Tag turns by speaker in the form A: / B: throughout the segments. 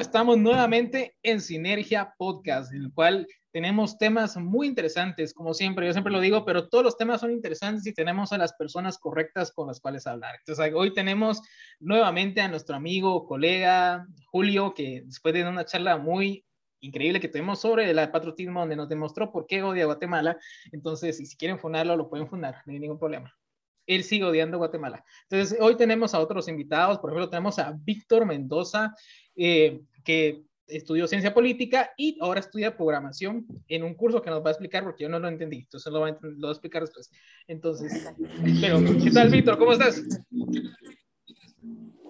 A: Estamos nuevamente en Sinergia Podcast, en el cual tenemos temas muy interesantes, como siempre, yo siempre lo digo, pero todos los temas son interesantes y tenemos a las personas correctas con las cuales hablar. Entonces, hoy tenemos nuevamente a nuestro amigo, colega Julio, que después de una charla muy increíble que tuvimos sobre el patriotismo, donde nos demostró por qué odia Guatemala, entonces, si quieren fundarlo, lo pueden fundar, no hay ningún problema él sigue odiando Guatemala. Entonces, hoy tenemos a otros invitados, por ejemplo, tenemos a Víctor Mendoza, eh, que estudió ciencia política y ahora estudia programación en un curso que nos va a explicar porque yo no lo entendí, entonces lo va a, lo a explicar después. Entonces, pero, ¿qué tal, Víctor? ¿Cómo estás?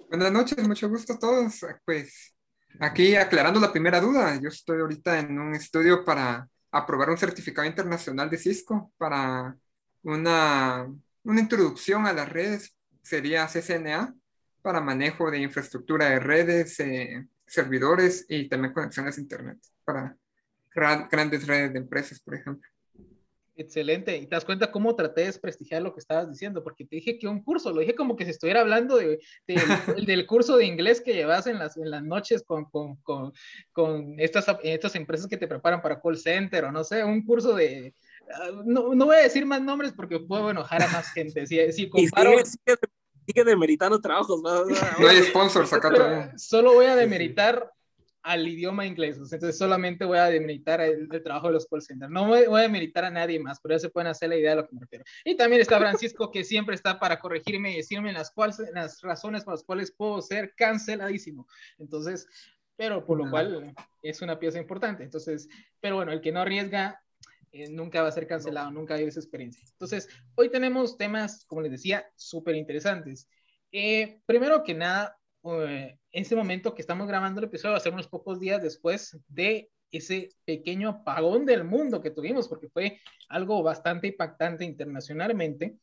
B: Buenas noches, mucho gusto a todos. Pues aquí aclarando la primera duda, yo estoy ahorita en un estudio para aprobar un certificado internacional de Cisco para una una introducción a las redes sería CCNA para manejo de infraestructura de redes, eh, servidores y también conexiones a Internet para grandes redes de empresas, por ejemplo.
A: Excelente. Y te das cuenta cómo traté de desprestigiar lo que estabas diciendo, porque te dije que un curso, lo dije como que si estuviera hablando de, del curso de inglés que llevas en las, en las noches con, con, con, con estas, estas empresas que te preparan para call center o no sé, un curso de, no, no, voy a decir más nombres porque puedo enojar a más gente. Si, si comparo...
C: sigue, demeritando trabajos.
B: No, hay sponsors acá
A: todavía. Solo voy a demeritar al idioma inglés. Entonces solamente voy a demeritar el, trabajo de los call centers. No voy, a demeritar a nadie más, pero ya se pueden hacer la idea de lo que me refiero. Y también está Francisco, que siempre está para corregirme y decirme las, cuales, las razones por las cuales puedo ser canceladísimo. Entonces, pero por lo cual es una pieza importante. Entonces, pero bueno, el que no arriesga eh, nunca va a ser cancelado, nunca hay esa experiencia. Entonces, hoy tenemos temas, como les decía, súper interesantes. Eh, primero que nada, eh, en este momento que estamos grabando el episodio va a ser unos pocos días después de ese pequeño apagón del mundo que tuvimos, porque fue algo bastante impactante internacionalmente,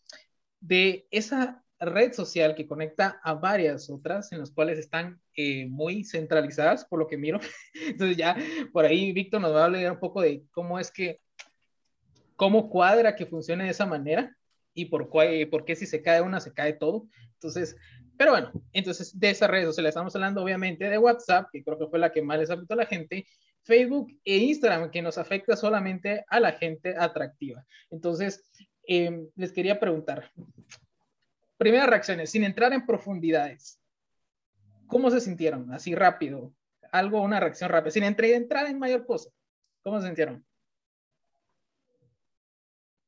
A: de esa red social que conecta a varias otras, en las cuales están muy centralizadas, por lo que miro. Entonces ya por ahí Víctor nos va a hablar un poco de cómo es que cómo cuadra que funcione de esa manera y por, por qué si se cae una se cae todo. Entonces, pero bueno, entonces de esas redes sociales estamos hablando obviamente de WhatsApp, que creo que fue la que más les afectó a la gente, Facebook e Instagram, que nos afecta solamente a la gente atractiva. Entonces, em, les quería preguntar, primeras reacciones, sin entrar en profundidades, ¿cómo se sintieron? Así rápido, algo, una reacción rápida, sin entrar en mayor cosa, ¿cómo se sintieron?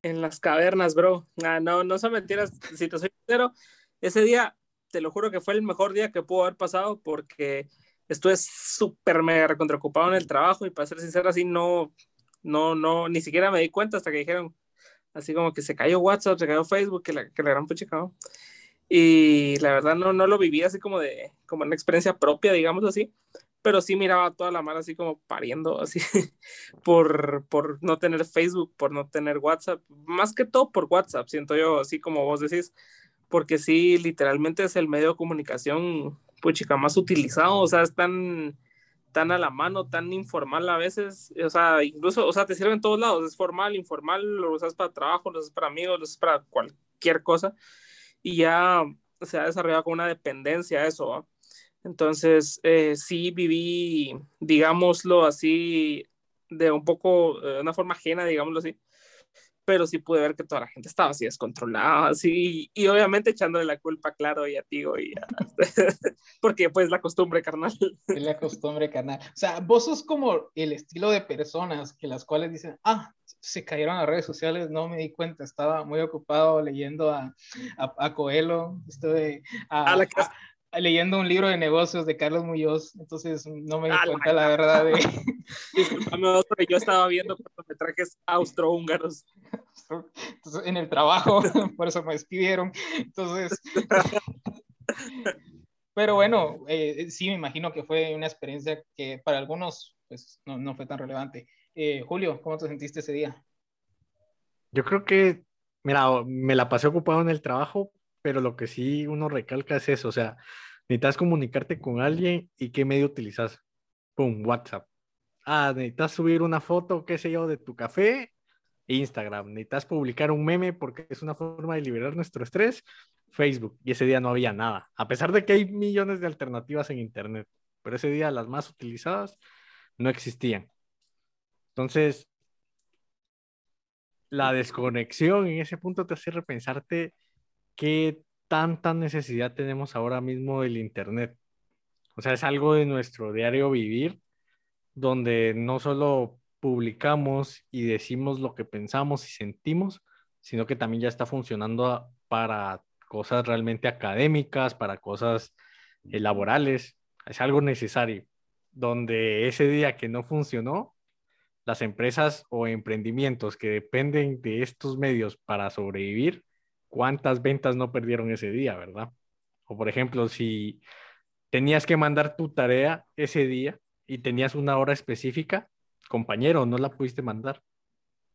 C: En las cavernas, bro. Ah, no, no son mentiras. Si te soy sincero, ese día, te lo juro que fue el mejor día que pudo haber pasado porque estuve súper mega recontraocupado en el trabajo y para ser sincero, así no, no, no, ni siquiera me di cuenta hasta que dijeron, así como que se cayó WhatsApp, se cayó Facebook, que la, que la gran puchica. Y la verdad no, no lo viví así como de, como una experiencia propia, digamos así, pero sí miraba toda la mala así como pariendo, así, por, por no tener Facebook, por no tener WhatsApp, más que todo por WhatsApp, siento yo, así como vos decís, porque sí, literalmente es el medio de comunicación, puchica, más utilizado, o sea, es tan, tan a la mano, tan informal a veces, o sea, incluso, o sea, te sirve en todos lados, es formal, informal, lo usas para trabajo, lo usas para amigos, lo usas para cualquier cosa, y ya se ha desarrollado con una dependencia a eso, ¿no? Entonces, eh, sí viví, digámoslo así, de un poco, de una forma ajena, digámoslo así, pero sí pude ver que toda la gente estaba así descontrolada, así, y obviamente echándole la culpa, claro, y a ti, y a... porque pues la costumbre, carnal.
A: Es la costumbre, carnal. O sea, vos sos como el estilo de personas que las cuales dicen, ah, se cayeron las redes sociales, no me di cuenta, estaba muy ocupado leyendo a, a, a Coelho, estuve a, a, la, leyendo un libro de negocios de Carlos Muñoz, entonces no me di cuenta la verdad de...
C: Disculpame, yo estaba viendo cortometrajes austrohúngaros.
A: Entonces, en el trabajo, por eso me despidieron. Entonces... Pero bueno, eh, sí me imagino que fue una experiencia que para algunos pues no, no fue tan relevante. Eh, Julio, ¿cómo te sentiste ese día?
D: Yo creo que, mira, me la pasé ocupado en el trajo, pero lo que sí uno recalca es eso, o sea, necesitas comunicarte con alguien y qué medio utilizas. Pum, WhatsApp. Ah, necesitas subir una foto, qué sé yo, de tu café, Instagram. Necesitas publicar un meme porque es una forma de liberar nuestro estrés, Facebook. Y ese día no había nada, a pesar de que hay millones de alternativas en Internet. pero ese día las más utilizadas no existían. Entonces, la desconexión en ese punto te hace repensarte qué tanta necesidad tenemos ahora mismo del Internet. O sea, es algo de nuestro diario vivir, donde no solo publicamos y decimos lo que pensamos y sentimos, sino que también ya está funcionando para cosas realmente académicas, para cosas eh, laborales. Es algo necesario, donde ese día que no funcionó, las empresas o emprendimientos que dependen de estos medios para sobrevivir, ¿cuántas ventas no perdieron ese día, verdad? O por ejemplo, si tenías que mandar tu tarea ese día y tenías una hora específica, compañero, no la pudiste mandar.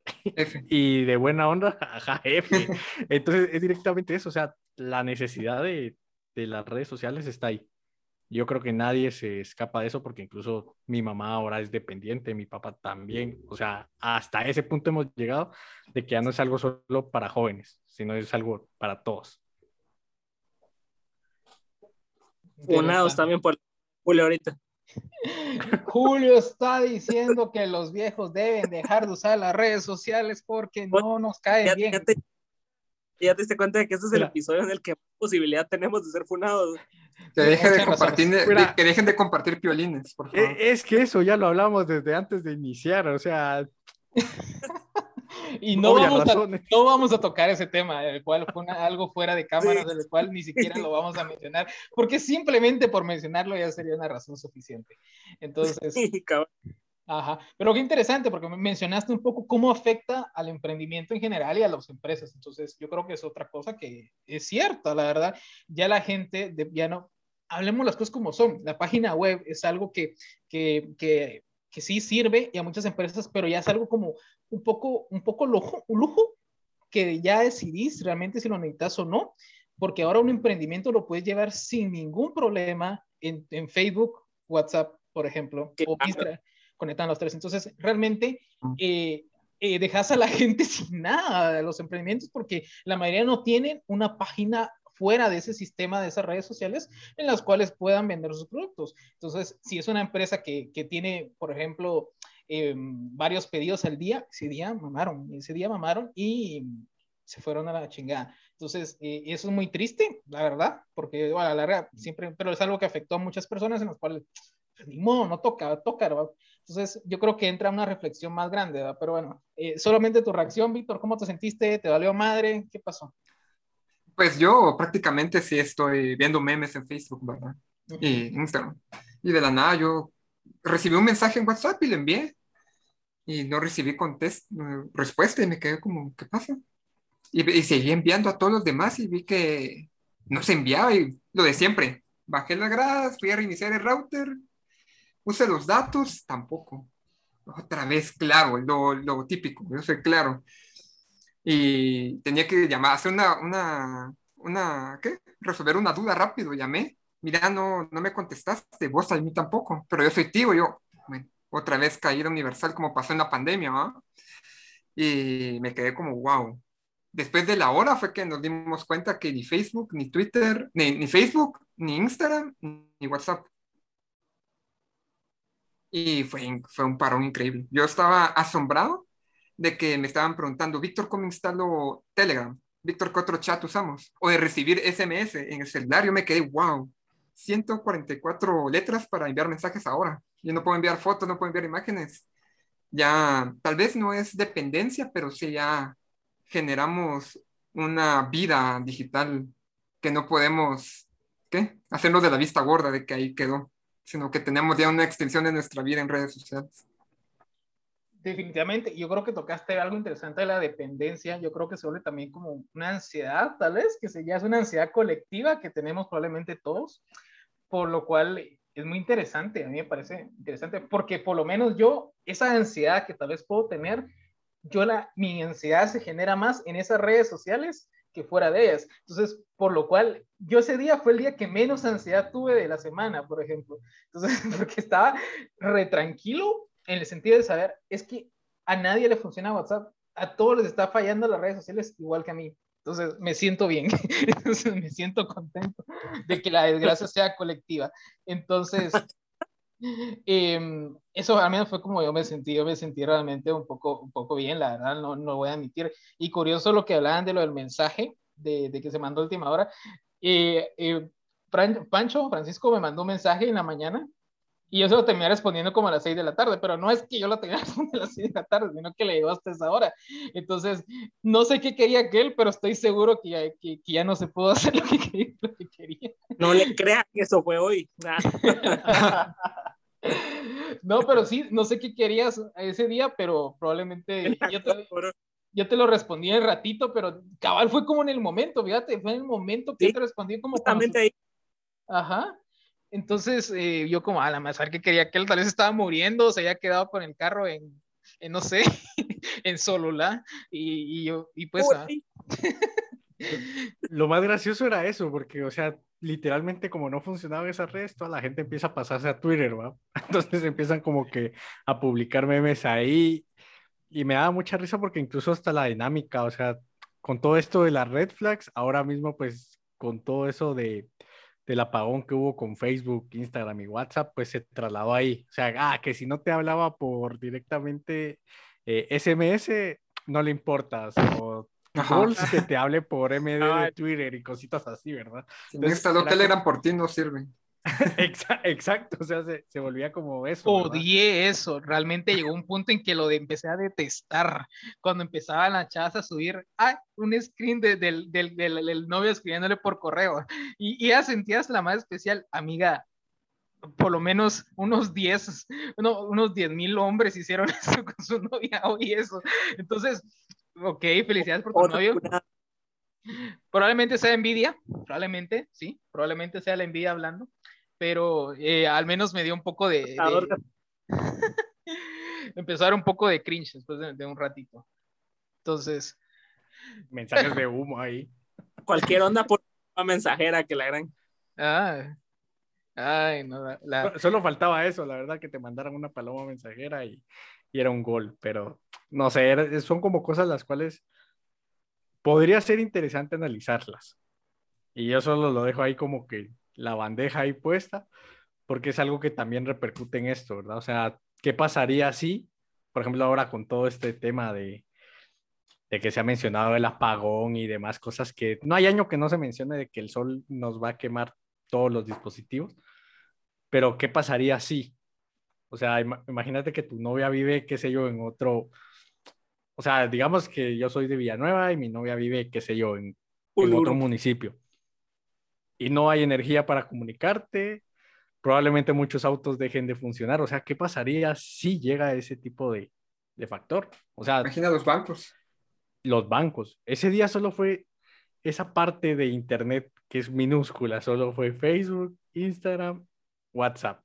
D: y de buena onda, ajá, F. Entonces es directamente eso, o sea, la necesidad de, de las redes sociales está ahí. Yo creo que nadie se escapa de eso porque incluso mi mamá ahora es dependiente, mi papá también. O sea, hasta ese punto hemos llegado de que ya no es algo solo para jóvenes, sino es algo para todos.
C: Unados también por Julio ahorita.
A: Julio está diciendo que los viejos deben dejar de usar las redes sociales porque no nos caen bien.
C: Ya te, ya te diste cuenta de que este es el episodio en el que posibilidad tenemos de ser funados.
B: Que dejen, de compartir, que dejen de compartir piolines, por favor.
D: E, es que eso ya lo hablamos desde antes de iniciar, o sea.
A: y no vamos, a, no vamos, a, tocar ese tema, el cual fue algo fuera de cámaras, del cual ni siquiera lo vamos a mencionar, porque simplemente por mencionarlo ya sería una razón suficiente. Entonces. Sí, Ajá, pero qué interesante porque mencionaste un poco cómo afecta al emprendimiento en general y a las empresas. Entonces, yo creo que es otra cosa que es cierta, la verdad. Ya la gente, ya no, hablemos las cosas como son. La página web es algo que, que, que, que, sí sirve y a muchas empresas, pero ya es algo como un poco, un poco lujo, un lujo que ya decidís realmente si lo necesitas o no, porque ahora un emprendimiento lo puedes llevar sin ningún problema en, en Facebook, WhatsApp, por ejemplo, o Instagram, conectan los tres. Entonces, realmente eh, eh, dejas a la gente sin nada de los emprendimientos porque la mayoría no tienen una página fuera de ese sistema, de esas redes sociales, en las cuales puedan vender sus productos. Entonces, si es una empresa que, que tiene, por ejemplo, em, varios pedidos al día, ese día mamaron, ese día mamaron y se fueron a la chingada. Entonces, eh, eso es muy triste, la verdad, porque a la larga siempre, pero es algo que afectó a muchas personas en las cuales, pues, ni modo, no toca, toca, Entonces, yo creo que entra una reflexión más grande, ¿verdad? Pero bueno, eh, solamente tu reacción, Víctor, ¿cómo te sentiste? ¿Te valió madre? ¿Qué pasó?
B: Pues yo prácticamente sí estoy viendo memes en Facebook, ¿verdad? Y Instagram. Y de la nada yo recibí un mensaje en WhatsApp y le envié. Y no recibí contest respuesta y me quedé como, ¿qué pasa? Y, y, seguí enviando a todos los demás y vi que no se enviaba y lo de siempre. Bajé las gradas, fui a reiniciar el router, puse los datos, tampoco. Otra vez, claro, lo, típico, yo soy claro y tenía que llamar, hacer una, una, una, ¿qué? Resolver una duda rápido, llamé, mira, no, no me contestaste, vos a mí tampoco, pero yo soy tío, yo, otra vez caída universal como pasó en la pandemia, ¿va? Y me quedé como, wow. Después de la hora fue que nos dimos cuenta que ni Facebook, ni Twitter, ni, ni Facebook, ni Instagram, ni WhatsApp. Y fue, fue un parón increíble. Yo estaba asombrado de que me estaban preguntando, Víctor, ¿cómo instalo Telegram? Víctor, ¿qué otro chat usamos? O de recibir SMS en el celular, yo me quedé, wow, 144 letras para enviar mensajes ahora. Yo no puedo enviar fotos, no puedo enviar imágenes. Ya, tal vez no es dependencia, pero sí ya generamos una vida digital que no podemos, ¿qué? Hacernos de la vista gorda de que ahí quedó, sino que tenemos ya una extensión de nuestra vida en redes sociales.
A: Definitivamente, yo creo que tocaste algo interesante de la dependencia. Yo creo que se vuelve también como una ansiedad, tal vez, que ya es una ansiedad colectiva que tenemos probablemente todos, por lo cual es muy interesante. A mí me parece interesante porque, por lo menos, yo, esa ansiedad que tal vez puedo tener, yo la, mi ansiedad se genera más en esas redes sociales que fuera de ellas. Entonces, por lo cual, yo ese día fue el día que menos ansiedad tuve de la semana, por ejemplo. Entonces, porque estaba re tranquilo en el sentido de saber, es que a nadie le funciona WhatsApp, a todos les está fallando las redes sociales igual que a mí. Entonces me siento bien, entonces me siento contento de que la desgracia sea colectiva. Entonces, Em, eso al menos fue como yo me sentí, yo me sentí realmente un poco, un poco bien, la verdad, no, no voy a admitir. Y curioso lo que hablaban de lo del mensaje, de, de que se mandó última hora. Eh, eh, Pancho, Francisco me mandó un mensaje en la mañana y yo se lo terminé respondiendo como a las 6 de la tarde, pero no es que yo lo tenga a las 6 de la tarde, sino que le llegó hasta esa hora. Entonces, no sé qué quería aquel, pero estoy seguro que ya, que, que ya no se pudo hacer lo que, quería, lo que quería.
C: No le creas que eso fue hoy.
A: No, pero sí, no sé qué querías ese día, pero probablemente yo te, yo te lo respondí en ratito, pero cabal fue como en el momento, fíjate, fue en el momento que
C: Sí,
A: te respondí como...
C: Justamente
A: cuando-
C: ahí.
A: Ajá. Entonces, eh, yo como, a la más que quería que él tal vez estaba muriendo, se había quedado con el carro en, en no sé, en Sololá, y, y yo, y pues, ah,
D: Lo más gracioso era eso, porque, o sea, literalmente como no funcionaban esas redes, toda la gente empieza a pasarse a Twitter, ¿va? Entonces empiezan como que a publicar memes ahí y me daba mucha risa porque incluso hasta la dinámica, o sea, con todo esto de las red flags, ahora mismo pues con todo eso de del apagón que hubo con Facebook, Instagram y WhatsApp, pues se trasladó ahí. O sea, ah, que si no te hablaba por directamente eh, SMS, no le importas. O. Trolls que te hable por MD de Twitter y cositas así, ¿verdad?
B: Si no instaló
D: era
B: Telegram por ti, no sirve.
D: Exa- Exacto, o sea, se, se volvía como eso. ¿verdad?
A: odié eso. Realmente llegó un punto en que lo de, empecé a detestar. Cuando empezaban las chavas a subir ah, un screen de- del, del, del- del novio escribiéndole por correo. Y, y ya sentías la más especial, amiga. Por lo menos unos 10, no, unos 10 mil hombres hicieron eso con su novia hoy eso. Entonces, ok, felicidades por tu
C: otra
A: novio.
C: una-
A: Probablemente sea envidia, probablemente, sí, probablemente sea la envidia hablando, pero eh, al menos me dio un poco de, de- empezó a dar un poco de cringe después de, de un ratito. Entonces,
D: Mensajes de humo ahí.
C: Cualquier onda por una mensajera que la gran.
A: ah, ay, no, la- la-
D: Solo faltaba eso, la verdad, que te mandaran una paloma mensajera y, y era un gol, pero no sé, era- son como cosas las cuales podría ser interesante analizarlas. Y yo solo lo dejo ahí como que la bandeja ahí puesta, porque es algo que también repercute en esto, ¿verdad? O sea, ¿qué pasaría si, por ejemplo, ahora con todo este tema de, de que se ha mencionado el apagón y demás cosas que no hay año que no se mencione de que el sol nos va a quemar todos los dispositivos, pero ¿qué pasaría si? O sea, ima- imagínate que tu novia vive, qué sé yo, en otro, o sea, digamos que yo soy de Villanueva y mi novia vive, qué sé yo, en, en otro municipio. Y no hay energía para comunicarte, probablemente muchos autos dejen de funcionar. O sea, ¿qué pasaría si llega ese tipo de, de factor? O sea,
B: Imagina los bancos.
D: los bancos. Ese día solo fue esa parte de Internet que es minúscula, solo fue Facebook, Instagram, WhatsApp.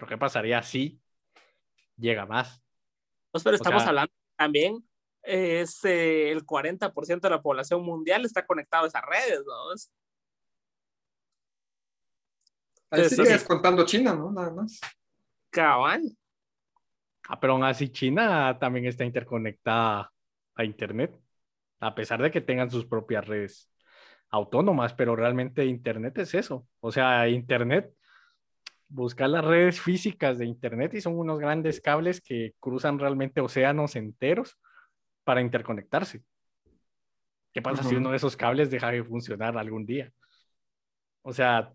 D: ¿Pero qué pasaría si llega más?
C: Pues, pero estamos
D: sea-
C: hablando también, es eh, el 40% de la población mundial está conectado a esas redes, ¿no? Es-
B: Ahí que
C: sí.
B: descontando China, ¿no? Nada más.
C: Cabal.
D: Ah, pero aún así China también está interconectada a Internet, a pesar de que tengan sus propias redes autónomas, pero realmente Internet es eso. O sea, Internet, buscar las redes físicas de Internet y son unos grandes cables que cruzan realmente océanos enteros para interconectarse. ¿Qué pasa si
B: Ujú.
D: uno de esos cables deja de funcionar algún día? O sea,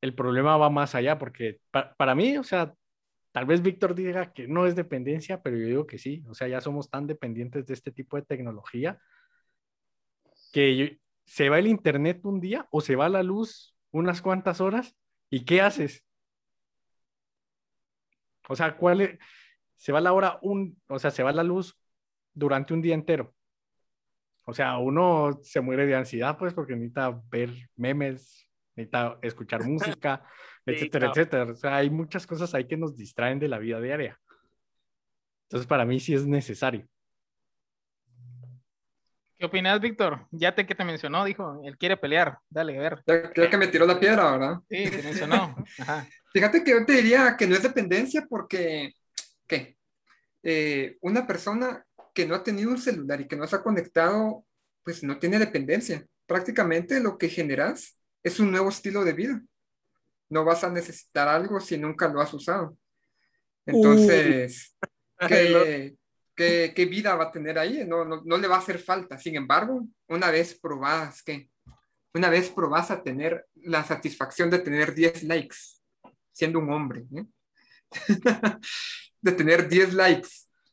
D: el problema va más allá porque pa- para mí, o sea, Tal vez Víctor diga que no es dependencia, pero yo digo que sí. O sea, ya somos tan dependientes de este tipo de tecnología que se va el internet un día o se va la luz unas cuantas horas y ¿qué haces? O sea, ¿cuál es? Se va la hora un, o sea, se va la luz durante un día entero. O sea, uno se muere de ansiedad, pues, porque necesita ver memes, necesita escuchar música, etcétera, etcétera. O sea, hay muchas cosas ahí que nos distraen de la vida diaria. Entonces, para mí sí es necesario.
A: ¿Qué opinas, Víctor? Ya te que te mencionó, dijo, él quiere pelear, dale, a ver.
B: Ya, ya que me tiró la piedra, ¿verdad?
A: Sí, te mencionó. Ajá.
B: Fíjate que yo te diría que no es dependencia porque, ¿qué? Eh, una persona que no ha tenido un celular y que no se ha conectado, pues no tiene dependencia. Prácticamente lo que generas es un nuevo estilo de vida. no vas a necesitar algo si nunca lo has usado. Entonces, ¿qué, qué, qué vida va a tener ahí? No, no, no, le va a hacer falta. Sin embargo, una vez probas que una vez probas a tener la satisfacción de tener 10 likes, siendo un hombre, ¿eh? de tener 10 likes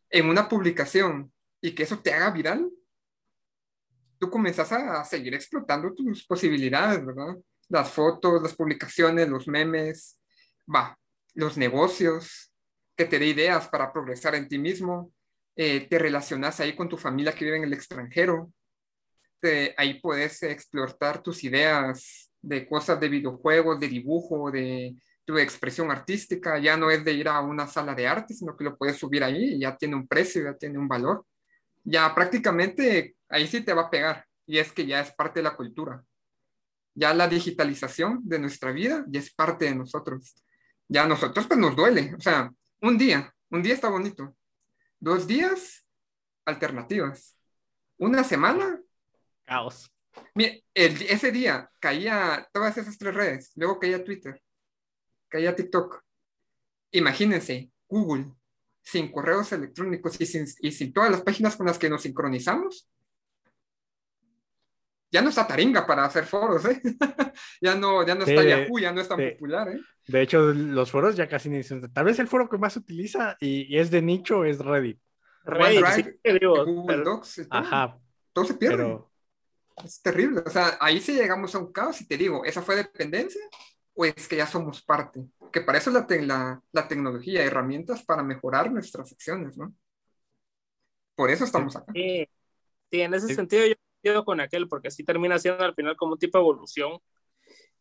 B: en una publicación y que eso te haga viral, tú comenzas a seguir explotando tus posibilidades, ¿verdad? Las fotos, las publicaciones, los memes, va, los negocios, que te dé ideas para progresar en ti mismo, eh, te relacionas ahí con tu familia que vive en el extranjero, ahí puedes explotar tus ideas de cosas de videojuegos, de dibujo, de tu expresión artística, ya no es de ir a una sala de arte, sino que lo puedes subir ahí y ya tiene un precio, ya tiene un valor. Ya prácticamente ahí sí te va a pegar y es que ya es parte de la cultura. Ya la digitalización de nuestra vida ya es parte de nosotros. Ya a nosotros pues nos duele. O sea, un día, un día está bonito. Dos días, alternativas. Una semana,
D: caos.
B: Mire, ese día caía todas esas tres redes, luego caía Twitter, caía TikTok. Imagínense, Google, sin correos electrónicos y sin, y sin todas las páginas con las que nos sincronizamos, ya no está Taringa para hacer foros, ¿eh? ya no, ya no está Yahoo, ya no es tan popular, ¿eh?
D: De hecho, los foros ya casi ni dicen. Tal vez el foro que más se utiliza y, es de nicho es Reddit.
B: Reddit, Google Docs.
D: Ajá.
B: Todo se pierde. Es terrible. O sea, ahí sí llegamos a un caos y te digo, ¿esa fue dependencia o es que ya somos parte? Que para eso la, la, la tecnología, herramientas para mejorar nuestras acciones, ¿no? Por eso estamos acá.
C: Sí, sí en ese sentido yo con aquel, porque así termina siendo al final como un tipo de evolución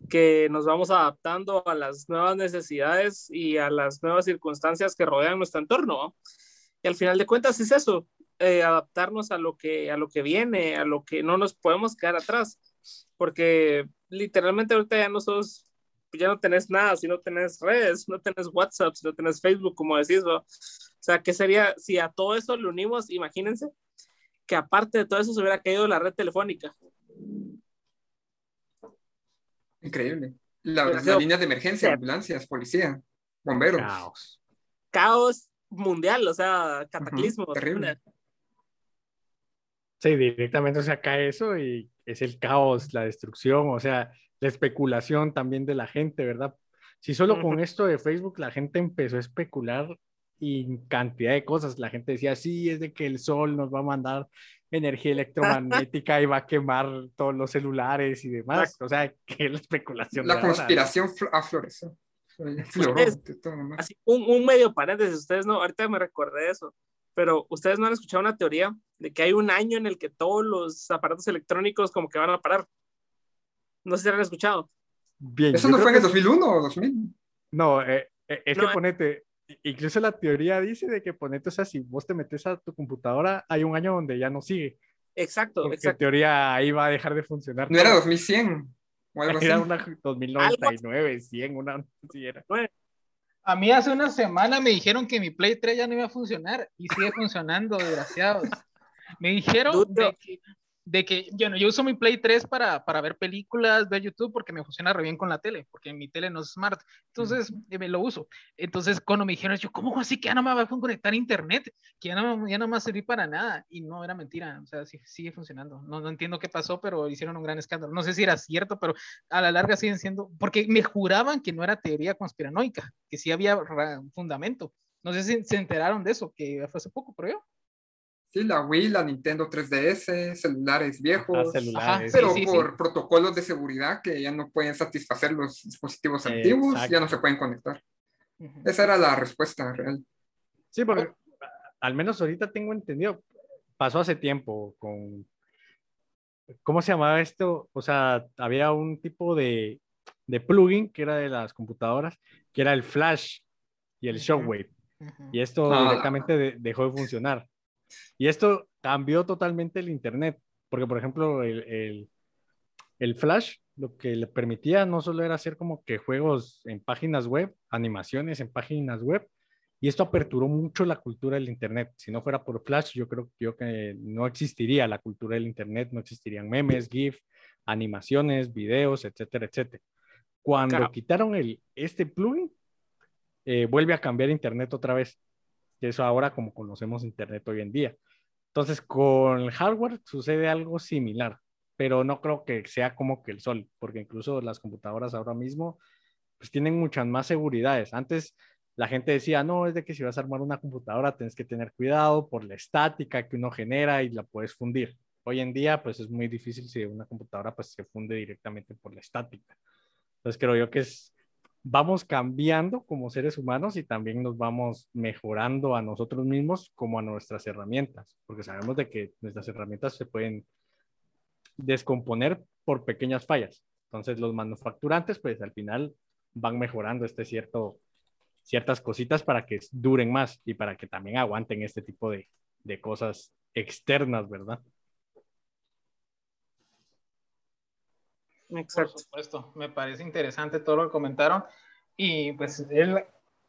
C: que nos vamos adaptando a las nuevas necesidades y a las nuevas circunstancias que rodean nuestro entorno. Y al final de cuentas es eso, eh, adaptarnos a lo, que, a lo que viene, a lo que no nos podemos quedar atrás, porque literalmente ahorita ya no sos, ya no tenés nada, si no tenés redes, no tenés WhatsApp, si no tenés Facebook, como decís, o sea, ¿qué sería si a todo eso lo unimos? Imagínense que aparte de todo eso se hubiera caído la red telefónica.
B: Increíble. las líneas de emergencia, ambulancias, policía, bomberos.
D: Caos.
C: Caos mundial, o sea, cataclismo.
B: terrible.
D: Sí, directamente, o sea, cae eso y es el caos, la destrucción, o sea, la especulación también de la gente, ¿verdad? Si solo con esto de Facebook la gente empezó a especular y cantidad de cosas. La gente decía, sí, es de que el sol nos va a mandar energía electromagnética y va a quemar todos los celulares y demás. O sea, que la especulación.
B: La conspiración afloreció.
C: Así, un, un, medio paréntesis, ustedes no, ahorita me recordé eso, pero ustedes no han escuchado una teoría de que hay un año en el que todos los aparatos electrónicos como que van a parar. No sé si han escuchado.
D: Bien,
B: ¿Eso no fue en el 2001 o 2000?
D: No, eh, eh, es que ponete, Incluso la teoría dice de que ponete, o sea, si vos te metes a tu computadora, hay un año donde ya no sigue.
C: Exacto,
D: Porque
C: exacto.
D: en teoría ahí va a dejar de funcionar.
B: No era 2100 o algo
D: Era
B: así.
D: una 2099, 100, una sí era.
A: A mí hace una semana me dijeron que mi Play 3 ya no iba a funcionar y sigue funcionando, desgraciados. Me dijeron de que, de que yo, no, yo uso mi Play 3 para, para ver películas, ver YouTube, porque me funciona re bien con la tele, porque mi tele no es smart. Entonces, eh, me lo uso. Entonces, cuando me dijeron, yo, ¿cómo así que ya no me va a conectar a internet? Que ya no, ya no me va a servir para nada. Y no, era mentira. O sea, sí, sigue funcionando. No, no entiendo qué pasó, pero hicieron un gran escándalo. No sé si era cierto, pero a la larga siguen siendo, porque me juraban que no era teoría conspiranoica, que sí había fundamento. No sé si se enteraron de eso, que fue hace poco, pero yo.
B: Sí, la Wii, la Nintendo 3DS, celulares viejos.
D: Ah, celulares.
B: pero
A: sí, sí.
B: por protocolos de seguridad que ya no pueden satisfacer los dispositivos
D: Eh,
B: antiguos,
D: exacto.
B: ya no se pueden conectar. Esa era la respuesta real.
D: Sí, porque al menos ahorita tengo entendido, pasó hace tiempo con, ¿cómo se llamaba esto? O sea, había un tipo de, de plugin que era de las computadoras, que era el Flash y el. Shockwave. Y esto
B: Ah.
D: directamente de- dejó de funcionar. Y esto cambió totalmente el Internet, porque por ejemplo el, el, el Flash lo que le permitía no solo era hacer como que juegos en páginas web, animaciones en páginas web, y esto aperturó mucho la cultura del Internet. Si no fuera por Flash, yo creo yo que no existiría la cultura del Internet, no existirían memes, GIF, animaciones, videos, etcétera, etcétera. Cuando
C: Claro.
D: quitaron el, este plugin, eh, vuelve a cambiar Internet otra vez. Que eso ahora como conocemos Internet hoy en día. Entonces, con el hardware sucede algo similar, pero no creo que sea como que el sol, porque incluso las computadoras ahora mismo pues tienen muchas más seguridades. Antes la gente decía, no, es de que si vas a armar una computadora tienes que tener cuidado por la estática que uno genera y la puedes fundir. Hoy en día, pues es muy difícil si una computadora pues se funde directamente por la estática. Entonces creo yo que es, vamos cambiando como seres humanos y también nos vamos mejorando a nosotros mismos como a nuestras herramientas, porque sabemos de que nuestras herramientas se pueden descomponer por pequeñas fallas. Entonces los manufacturantes pues al final van mejorando este cierto, ciertas cositas para que duren más y para que también aguanten este tipo de, de cosas externas, ¿verdad?
A: Por
C: Exacto.
A: supuesto, me parece interesante todo lo que comentaron y pues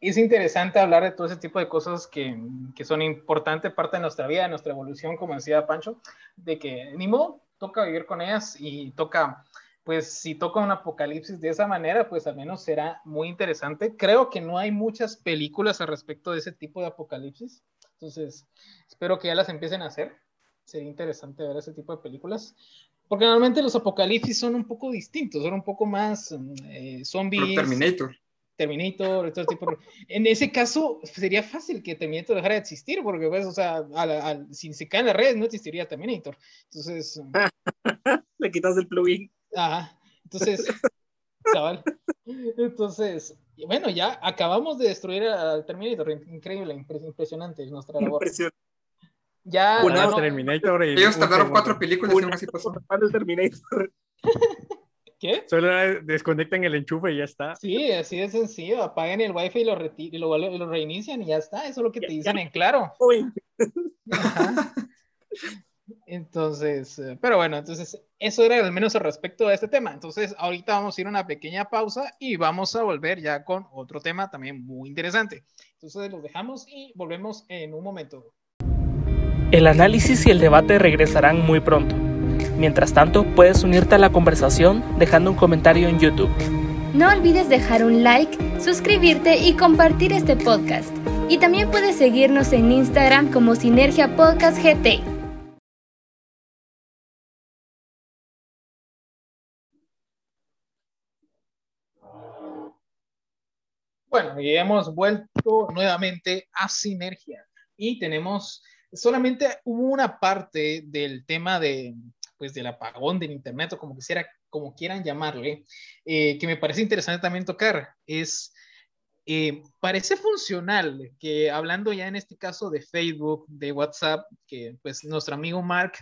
A: es interesante hablar de todo ese tipo de cosas que, que son importante parte de nuestra vida, de nuestra evolución, como decía Pancho, de que ni modo, toca vivir con ellas y toca, pues si toca un apocalipsis de esa manera, pues al menos será muy interesante. Creo que no hay muchas películas al respecto de ese tipo de apocalipsis, entonces espero que ya las empiecen a hacer. Sería interesante ver ese tipo de películas. Porque normalmente los apocalipsis son un poco distintos, son un poco más mm, eh, zombies,
B: Terminator.
A: Terminator, todo tipo. de- En ese caso sería fácil que Terminator dejara de existir, porque pues, o sea, a la- al- si se caen las redes no existiría Terminator. Entonces,
C: Le quitas el plugin.
A: ajá, entonces, cabal. Entonces, bueno, ya acabamos de destruir al Terminator, increíble, impres- impresionante nuestra labor.
C: Impresionante.
A: Ya,
C: Una
A: no-
D: Terminator y
B: Ellos tardaron cuatro películas aún así pasó.
C: fan del Terminator.
A: ¿qué?
D: Solo desconectan el enchufe y ya está.
A: Sí, así de sencillo. Apaguen el wifi y lo, reti- y lo, reinician y ya está. Eso es lo que te
C: Ya-
A: dicen en claro.
C: Uy,
A: Ajá. Entonces, eh, pero bueno, entonces eso era al menos al respecto de este tema. Entonces, ahorita vamos a ir a una pequeña pausa y vamos a volver ya con otro tema también muy interesante. Entonces, los dejamos y volvemos en un momento.
E: El análisis y el debate regresarán muy pronto. Mientras tanto, puedes unirte a la conversación dejando un comentario en YouTube.
F: No olvides dejar un like, suscribirte y compartir este podcast. Y también puedes seguirnos en Instagram como Sinergia Podcast GT.
A: Bueno, y hemos vuelto nuevamente a Sinergia y tenemos, solamente hubo una parte del tema de, pues, del apagón del Internet o como, quisiera, como quieran llamarle, eh, que me parece interesante también tocar, es, eh, parece funcional que hablando ya en este caso de Facebook, de WhatsApp, que pues nuestro amigo Mark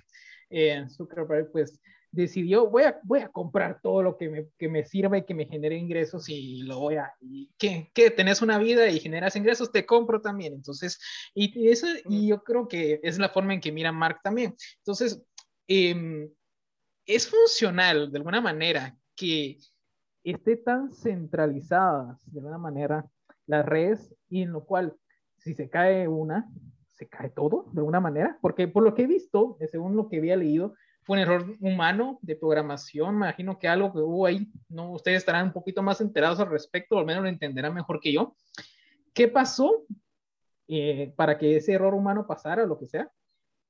A: eh, Zuckerberg, pues decidió, voy a, voy a comprar todo lo que me, que me sirva y que me genere ingresos y lo voy a, y que, que tenés una vida y generas ingresos, te compro también. Entonces, y, eso, y yo creo que es la forma en que mira Mark también. Entonces, eh, es funcional de alguna manera que esté tan centralizadas de alguna manera las redes y en lo cual si se cae una, se cae todo de alguna manera, porque por lo que he visto, según lo que había leído, fue un error humano de programación, me imagino que algo que hubo ahí, no, ustedes estarán un poquito más enterados al respecto, o al menos lo entenderán mejor que yo. ¿Qué pasó eh, para que ese error humano pasara o lo que sea?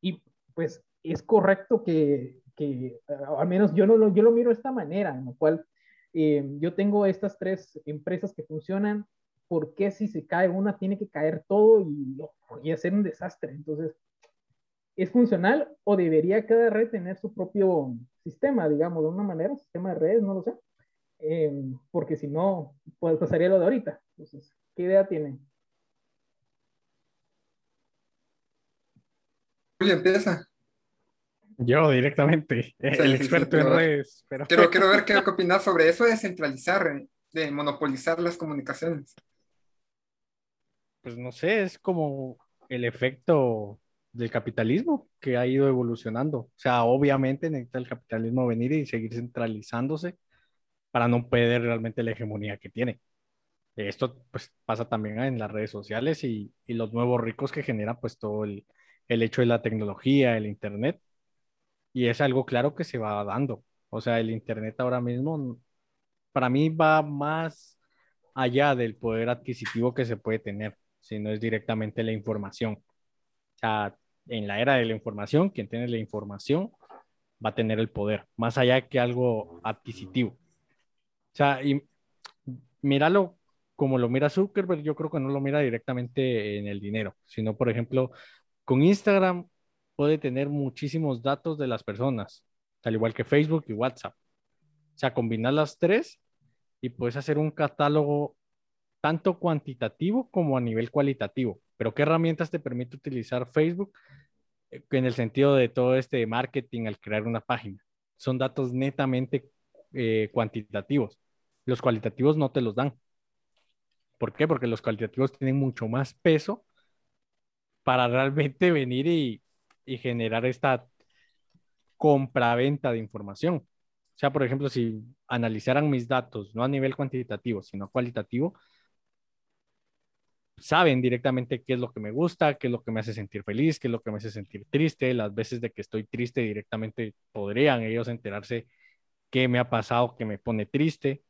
A: Y pues es correcto que, que uh, al menos yo, no lo, yo lo miro de esta manera, en lo cual eh, yo tengo estas tres empresas que funcionan, ¿por qué si se cae una tiene que caer todo y, y hacer un desastre? Entonces, ¿es funcional o debería cada red tener su propio sistema, digamos, de una manera, sistema de redes, no lo sé? Eh, porque si no, pues pasaría lo de ahorita. Entonces, ¿qué idea tienen?
B: Julio, empieza.
D: Yo directamente, el
B: Sí, sí,
D: experto
B: sí,
D: en
B: pero-
D: redes. Pero...
B: Quiero, quiero ver qué, opinas sobre eso de centralizar, de monopolizar las comunicaciones.
D: Pues no sé, es como el efecto del capitalismo que ha ido evolucionando. O sea, obviamente necesita el capitalismo venir y seguir centralizándose para no perder realmente la hegemonía que tiene. Esto pues pasa también en las redes sociales y, y los nuevos ricos que genera pues todo el, el hecho de la tecnología, el internet. Y es algo claro que se va dando. O sea, el internet ahora mismo para mí va más allá del poder adquisitivo que se puede tener, si no es directamente la información. O sea, en la era de la información, quien tiene la información va a tener el poder, más allá que algo adquisitivo. O sea, y míralo como lo mira Zuckerberg, yo creo que no lo mira directamente en el dinero, sino, por ejemplo, con Instagram puede tener muchísimos datos de las personas, al igual que Facebook y WhatsApp. O sea, combinar las tres y puedes hacer un catálogo tanto cuantitativo como a nivel cualitativo. Pero ¿qué herramientas te permite utilizar Facebook eh, en el sentido de todo este marketing al crear una página? Son datos netamente eh, cuantitativos. Los cualitativos no te los dan. ¿Por qué? Porque los cualitativos tienen mucho más peso para realmente venir y, y generar esta compra-venta de información. O sea, por ejemplo, si analizaran mis datos, no a nivel cuantitativo, sino cualitativo, saben directamente qué es lo que me gusta, qué es lo que me hace sentir feliz, qué es lo que me hace sentir triste. Las veces de que estoy triste directamente podrían ellos enterarse qué me ha pasado que me pone triste.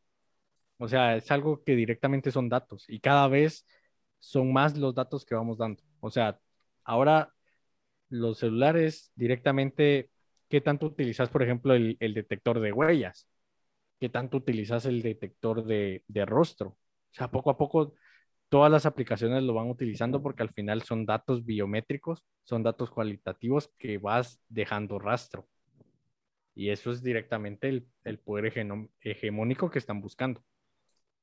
D: O sea, es algo que directamente son datos y cada vez son más los datos que vamos dando. O sea, ahora los celulares directamente, ¿qué tanto utilizas, por ejemplo, el, detector de huellas? ¿Qué tanto utilizas el detector de, de rostro? O sea, poco a poco todas las aplicaciones lo van utilizando porque al final son datos biométricos, son datos cualitativos que vas dejando rastro. Y eso es directamente el, el poder hegemónico que están buscando.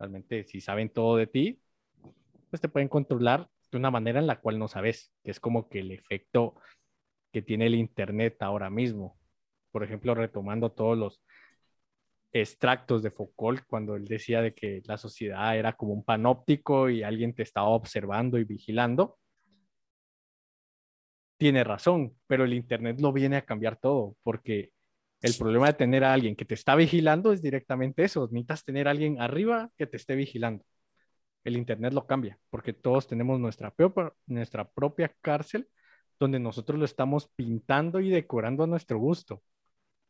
D: Realmente, si saben todo de ti, pues te pueden controlar de una manera en la cual no sabes, que es como que el efecto que tiene el Internet ahora mismo. Por ejemplo, retomando todos los extractos de Foucault cuando él decía de que la sociedad era como un panóptico y alguien te estaba observando y vigilando. Tiene razón, pero el Internet lo viene a cambiar todo, porque el problema de tener a alguien que te está vigilando es directamente eso. Necesitas tener a alguien arriba que te esté vigilando. El Internet lo cambia, porque todos tenemos nuestra propia, nuestra propia cárcel donde nosotros lo estamos pintando y decorando a nuestro gusto.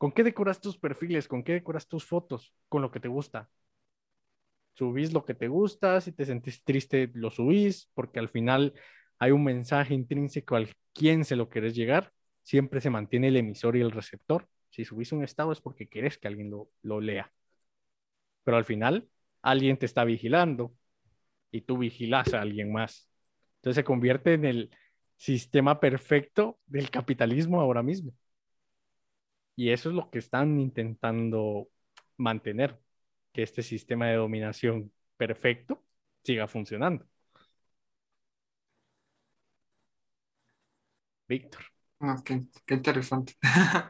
D: ¿Con qué decoras tus perfiles? ¿Con qué decoras tus fotos? Con lo que te gusta. Subís lo que te gusta, si te sentís triste, lo subís, porque al final hay un mensaje intrínseco al quien se lo querés llegar. Siempre se mantiene el emisor y el receptor. Si subís un estado es porque querés que alguien lo, lo lea. Pero al final, alguien te está vigilando y tú vigilas a alguien más. Entonces se convierte en el, sistema perfecto del capitalismo ahora mismo. Y eso es lo que están intentando mantener, que este sistema de dominación perfecto siga funcionando. Víctor.
B: Ah, qué, interesante.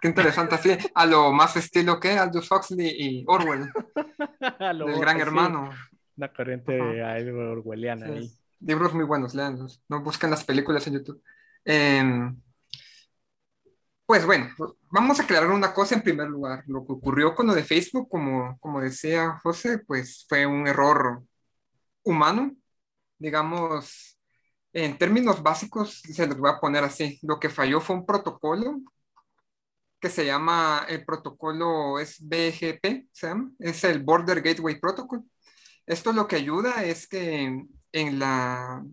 B: qué interesante, así a lo más estilo que Aldous Huxley y Orwell, el gran hermano.
D: Una corriente orwelliana ahí
B: libros muy buenos, leanlos. No buscan las películas en YouTube. Em, pues bueno, vamos a aclarar una cosa en primer lugar. Lo que ocurrió con lo de Facebook, como, como decía José, pues fue un error humano. Digamos, en términos básicos, se los voy a poner así. Lo que falló fue un protocolo que se llama, el protocolo es BGP, ¿se Es el Border Gateway Protocol. Esto lo que ayuda es que en la,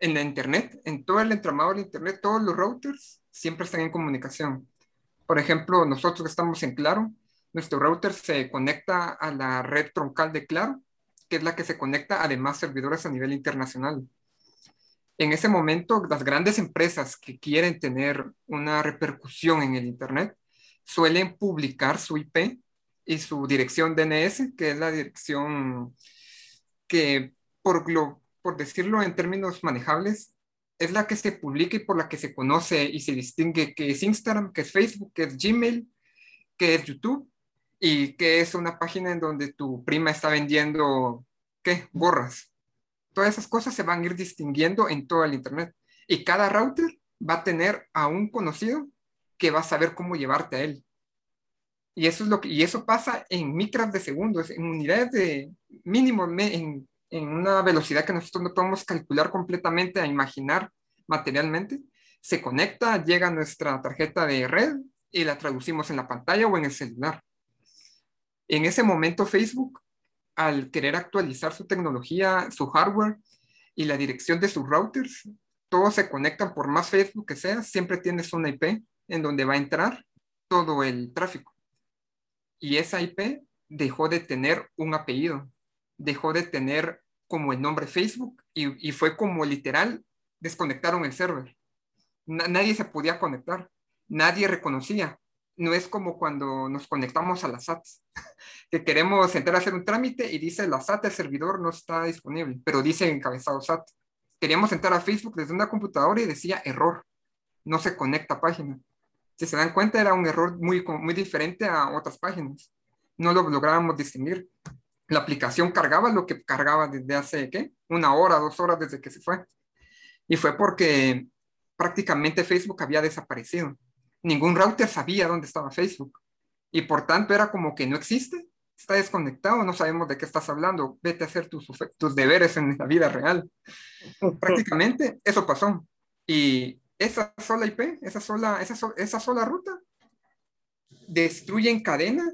B: en la Internet, en todo el entramado del Internet, todos los routers siempre están en comunicación. Por ejemplo, nosotros que estamos en Claro, nuestro router se conecta a la red troncal de Claro, que es la que se conecta a demás servidores a nivel internacional. En ese momento, las grandes empresas que quieren tener una repercusión en el Internet suelen publicar su IP y su dirección DNS, que es la dirección que por, lo, por decirlo en términos manejables, es la que se publica y por la que se conoce y se distingue que es Instagram, que es Facebook, que es Gmail, que es YouTube y que es una página en donde tu prima está vendiendo, ¿qué? Gorras. Todas esas cosas se van a ir distinguiendo en todo el Internet. Y cada router va a tener a un conocido que va a saber cómo llevarte a él. Y eso, es lo que, y eso pasa en micras de segundos, en unidades de mínimo, en en una velocidad que nosotros no podemos calcular completamente a imaginar materialmente, se conecta, llega a nuestra tarjeta de red y la traducimos en la pantalla o en el celular. En ese momento Facebook al querer actualizar su tecnología, su hardware y la dirección de sus routers, todos se conectan por más Facebook que sea, siempre tienes una IP en donde va a entrar todo el tráfico. Y esa IP dejó de tener un apellido, dejó de tener como el nombre Facebook y, fue como literal, desconectaron el server. nadie se podía conectar, nadie reconocía. No es como cuando nos conectamos a la SAT, que queremos entrar a hacer un trámite y dice la SAT, el servidor no está disponible, pero dice encabezado SAT. Queríamos entrar a Facebook desde una computadora y decía error, no se conecta página. Si se dan cuenta, era un error muy, muy diferente a otras páginas. No lo lográbamos distinguir la aplicación cargaba lo que cargaba desde hace, ¿qué? Una hora, dos horas desde que se fue. Y fue porque prácticamente Facebook había desaparecido. Ningún router sabía dónde estaba Facebook. Y por tanto era como que no existe, está desconectado, no sabemos de qué estás hablando, vete a hacer tus, tus deberes en la vida real. Prácticamente eso pasó. Y esa sola IP, esa sola, esa, esa sola ruta, destruye en cadena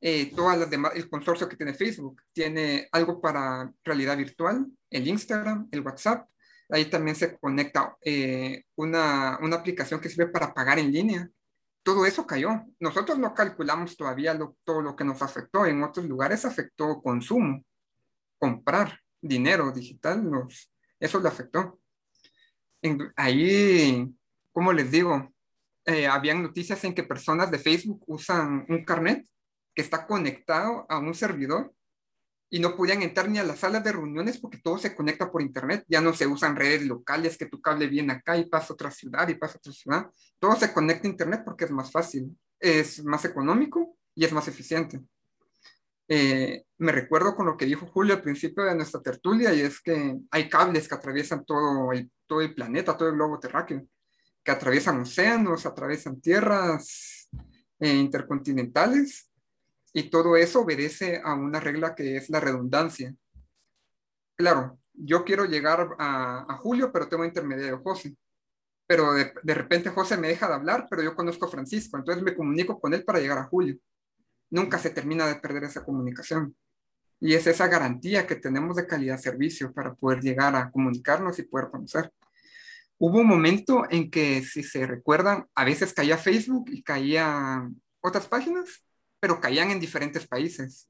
B: eh, todas las demás, el consorcio que tiene Facebook. Tiene algo para realidad virtual, el Instagram, el WhatsApp. Ahí también se conecta eh, una, una, aplicación que sirve para pagar en línea. Todo eso cayó. Nosotros no calculamos todavía todo lo que nos afectó. En otros lugares afectó consumo, comprar dinero digital, nos, eso le afectó. ahí, como les digo, eh, habían noticias en que personas de Facebook usan un carnet que está conectado a un servidor y no podían entrar ni a las salas de reuniones porque todo se conecta por internet. Ya no se usan redes locales, que tu cable viene acá y pasa a otra ciudad y pasa a otra ciudad. Todo se conecta a internet porque es más fácil, es más económico y es más eficiente. Eh, me recuerdo con lo que dijo Julio al principio de nuestra tertulia y es que hay cables que atraviesan todo el, todo el planeta, todo el globo terráqueo, que atraviesan océanos, atraviesan tierras eh, intercontinentales y todo eso obedece a una regla que es la redundancia. Claro, yo quiero llegar a, Julio, pero tengo intermediario José. Pero de, de, repente José me deja de hablar, pero yo conozco a Francisco, entonces me comunico con él para llegar a Julio. Nunca se termina de perder esa comunicación. Y es esa garantía que tenemos de calidad de servicio para poder llegar a comunicarnos y poder conocer. Hubo un momento en que, si se recuerdan, a veces caía Facebook y caía otras páginas pero caían en diferentes países.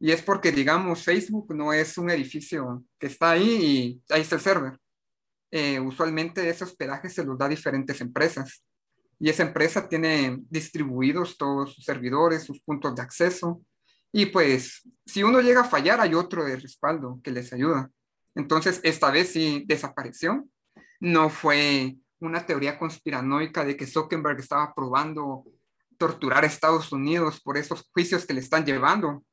B: Y es porque, digamos, Facebook no es un edificio que está ahí y ahí está el server. Eh, usualmente ese hospedaje se los da a diferentes empresas. Y esa empresa tiene distribuidos todos sus servidores, sus puntos de acceso. Y pues, si uno llega a fallar, hay otro de respaldo que les ayuda. Entonces, esta vez sí desapareció. No fue una teoría conspiranoica de que Zuckerberg estaba probando torturar a Estados Unidos por esos juicios que le están llevando.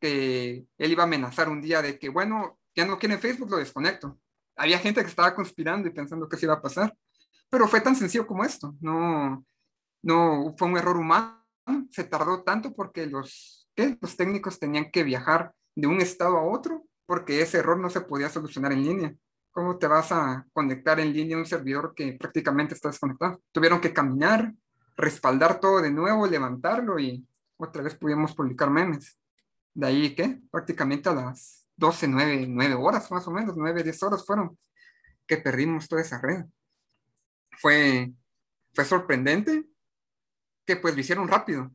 B: Que él iba a amenazar un día de que, bueno, ya no quiere Facebook, lo desconecto. Había gente que estaba conspirando y pensando que se iba a pasar, pero fue tan sencillo como esto. No, no fue un error humano. Se tardó tanto porque los, los técnicos tenían que viajar de un estado a otro porque ese error no se podía solucionar en línea. ¿Cómo te vas a conectar en línea a un servidor que prácticamente está desconectado? Tuvieron que caminar, respaldar todo de nuevo, levantarlo y otra vez pudimos publicar memes. De ahí que prácticamente a las 12, 9, 9 horas más o menos, 9, 10 horas fueron que perdimos toda esa red. Fue, fue sorprendente que pues lo hicieron rápido.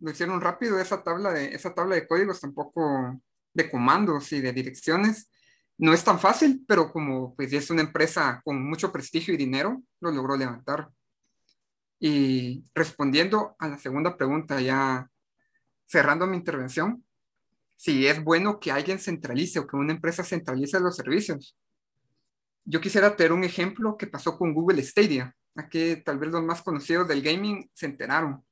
B: Lo hicieron rápido esa tabla de, esa tabla de códigos tampoco de comandos y de direcciones. No es tan fácil, pero como pues es una empresa con mucho prestigio y dinero, lo logró levantar. Y respondiendo a la segunda pregunta, ya cerrando mi intervención, si es bueno que alguien centralice o que una empresa centralice los servicios. Yo quisiera tener un ejemplo que pasó con Google Stadia. Aquí tal vez los más conocidos del gaming se enteraron